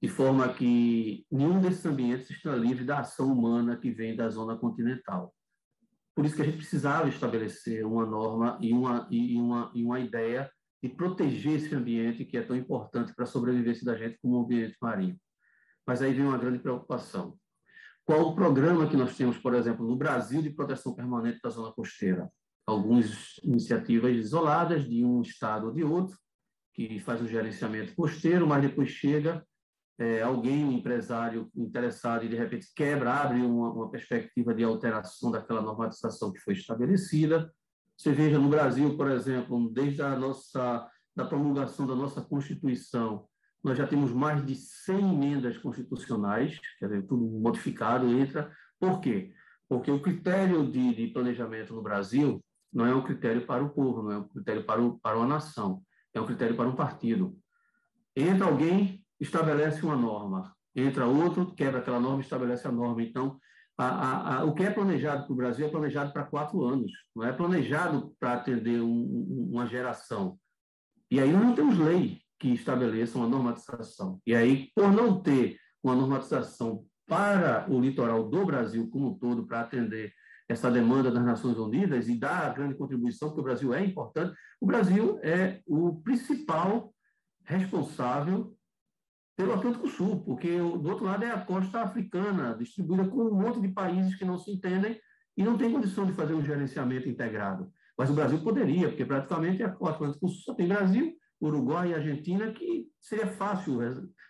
de forma que nenhum desses ambientes está livre da ação humana que vem da zona continental. Por isso que a gente precisava estabelecer uma norma e uma, e uma, e uma ideia de proteger esse ambiente que é tão importante para a sobrevivência da gente como ambiente marinho. Mas aí vem uma grande preocupação. Qual o programa que nós temos, por exemplo, no Brasil de proteção permanente da zona costeira? Algumas iniciativas isoladas de um estado ou de outro, que faz um gerenciamento costeiro, mas depois chega é, alguém, um empresário interessado, e de repente quebra, abre uma, uma perspectiva de alteração daquela normatização que foi estabelecida. Você veja no Brasil, por exemplo, desde a nossa da promulgação da nossa Constituição, nós já temos mais de 100 emendas constitucionais, quer dizer, tudo modificado, entra. Por quê? Porque o critério de, de planejamento no Brasil não é um critério para o povo, não é um critério para, o, para uma nação, é um critério para um partido. Entra alguém, estabelece uma norma. Entra outro, quebra aquela norma, estabelece a norma. Então, a, a, a, o que é planejado para o Brasil é planejado para quatro anos, não é planejado para atender um, uma geração. E aí não temos lei que estabeleça uma normatização. E aí, por não ter uma normatização para o litoral do Brasil como um todo, para atender essa demanda das Nações Unidas e dar a grande contribuição, porque o Brasil é importante, o Brasil é o principal responsável pelo Atlântico Sul, porque do outro lado é a costa africana, distribuída com um monte de países que não se entendem e não tem condição de fazer um gerenciamento integrado. Mas o Brasil poderia, porque praticamente o Atlântico Sul só tem Brasil, Uruguai e Argentina, que seria fácil,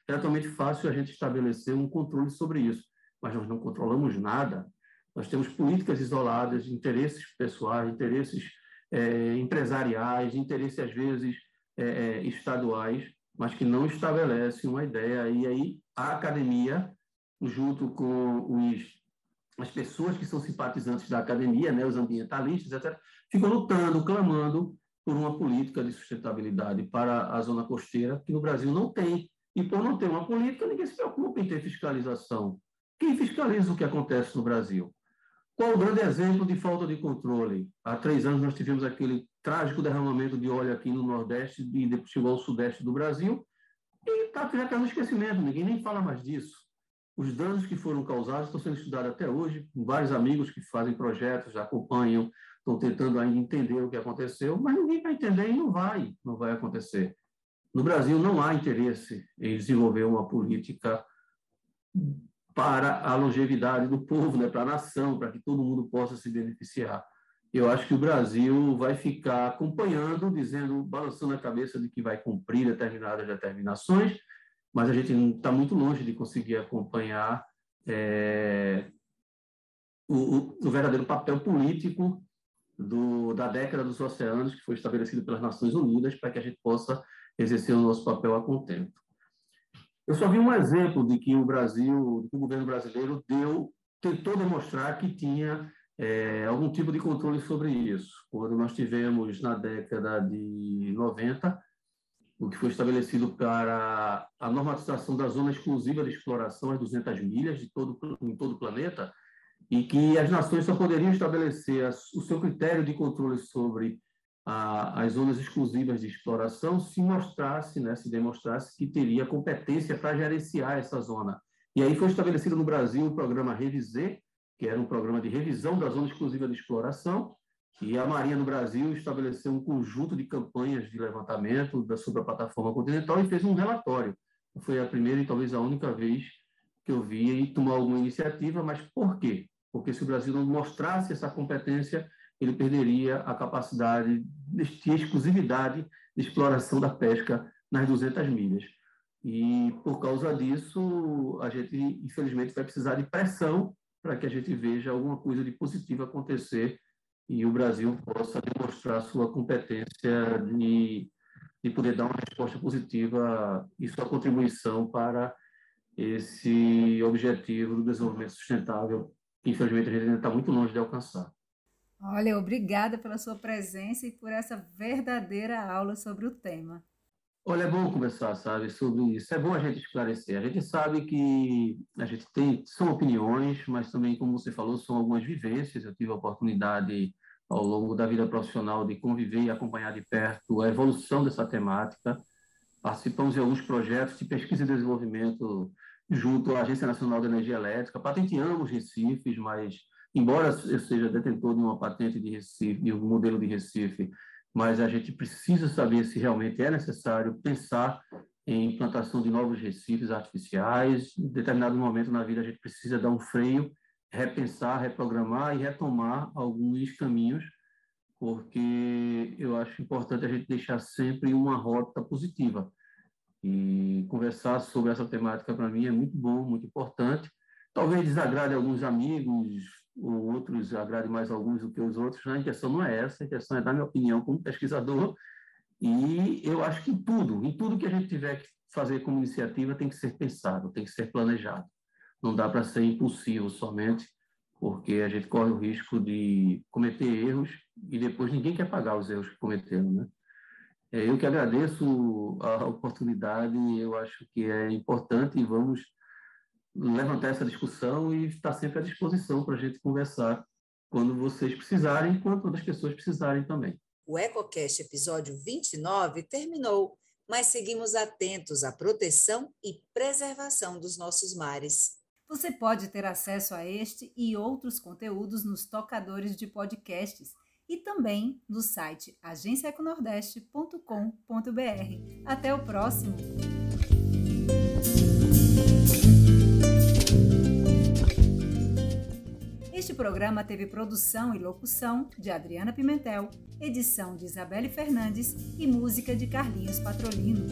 relativamente fácil a gente estabelecer um controle sobre isso. Mas nós não controlamos nada. Nós temos políticas isoladas, interesses pessoais, interesses é, empresariais, interesses, às vezes, é, é, estaduais, mas que não estabelecem uma ideia. E aí a academia, junto com os, as pessoas que são simpatizantes da academia, né, os ambientalistas, etc., ficam lutando, clamando por uma política de sustentabilidade para a zona costeira, que no Brasil não tem. E por não ter uma política, ninguém se preocupa em ter fiscalização. Quem fiscaliza o que acontece no Brasil? Qual o grande exemplo de falta de controle? Há três anos nós tivemos aquele trágico derramamento de óleo aqui no Nordeste e depois chegou ao Sudeste do Brasil e está já no esquecimento, ninguém nem fala mais disso. Os danos que foram causados estão sendo estudados até hoje, vários amigos que fazem projetos, acompanham, estão tentando ainda entender o que aconteceu, mas ninguém vai entender e não vai, não vai acontecer. No Brasil não há interesse em desenvolver uma política para a longevidade do povo, né, para a nação, para que todo mundo possa se beneficiar. Eu acho que o Brasil vai ficar acompanhando, dizendo, balançando a cabeça de que vai cumprir determinadas determinações, mas a gente está muito longe de conseguir acompanhar é, o, o, verdadeiro papel político do, da década dos oceanos, que foi estabelecido pelas Nações Unidas, para que a gente possa exercer o nosso papel a contento. Eu só vi um exemplo de que o Brasil, que o governo brasileiro deu, tentou demonstrar que tinha é, algum tipo de controle sobre isso. Quando nós tivemos, na década de 90, o que foi estabelecido para a normatização da zona exclusiva de exploração, as 200 milhas de todo, em todo o planeta, e que as nações só poderiam estabelecer o seu critério de controle sobre a, as zonas exclusivas de exploração se mostrasse, né, se demonstrasse que teria competência para gerenciar essa zona. E aí foi estabelecido no Brasil o programa Reviser, que era um programa de revisão da zona exclusiva de exploração, e a Marinha do Brasil estabeleceu um conjunto de campanhas de levantamento da, sobre a plataforma continental e fez um relatório. Foi a primeira e talvez a única vez que eu vi tomou alguma iniciativa, mas por quê? Porque se o Brasil não mostrasse essa competência, ele perderia a capacidade de exclusividade de exploração da pesca nas 200 milhas. E, por causa disso, a gente, infelizmente, vai precisar de pressão para que a gente veja alguma coisa de positivo acontecer e o Brasil possa demonstrar sua competência de, de poder dar uma resposta positiva e sua contribuição para esse objetivo do desenvolvimento sustentável, que infelizmente a gente ainda está muito longe de alcançar. Olha, obrigada pela sua presença e por essa verdadeira aula sobre o tema. Olha, é bom conversar, sabe, sobre isso. É bom a gente esclarecer. A gente sabe que a gente tem, são opiniões, mas também, como você falou, são algumas vivências. Eu tive a oportunidade, ao longo da vida profissional, de conviver e acompanhar de perto a evolução dessa temática. Participamos de alguns projetos de pesquisa e desenvolvimento junto à Agência Nacional de Energia Elétrica. Patenteamos Recifes, mas embora eu seja detentor de uma patente de Recife, de um modelo de Recife, mas a gente precisa saber se realmente é necessário pensar em implantação de novos recifes artificiais. Em determinado momento na vida, a gente precisa dar um freio, repensar, reprogramar e retomar alguns caminhos, porque eu acho importante a gente deixar sempre uma rota positiva. E conversar sobre essa temática para mim é muito bom, muito importante. Talvez desagrade alguns amigos, outros agrade mais alguns do que os outros. Né? A intenção não é essa, a intenção é dar minha opinião como pesquisador. E eu acho que em tudo, em tudo que a gente tiver que fazer como iniciativa, tem que ser pensado, tem que ser planejado. Não dá para ser impulsivo somente, porque a gente corre o risco de cometer erros e depois ninguém quer pagar os erros que cometeram, né? É, eu que agradeço a oportunidade, eu acho que é importante e vamos levantar essa discussão e estar sempre à disposição para a gente conversar quando vocês precisarem, quando outras pessoas precisarem também. O EcoCast episódio 29 terminou, mas seguimos atentos à proteção e preservação dos nossos mares. Você pode ter acesso a este e outros conteúdos nos tocadores de podcasts e também no site agenciaeconordeste.com.br. Até o próximo! Este programa teve produção e locução de Adriana Pimentel, edição de Isabelle Fernandes e música de Carlinhos Patrolino.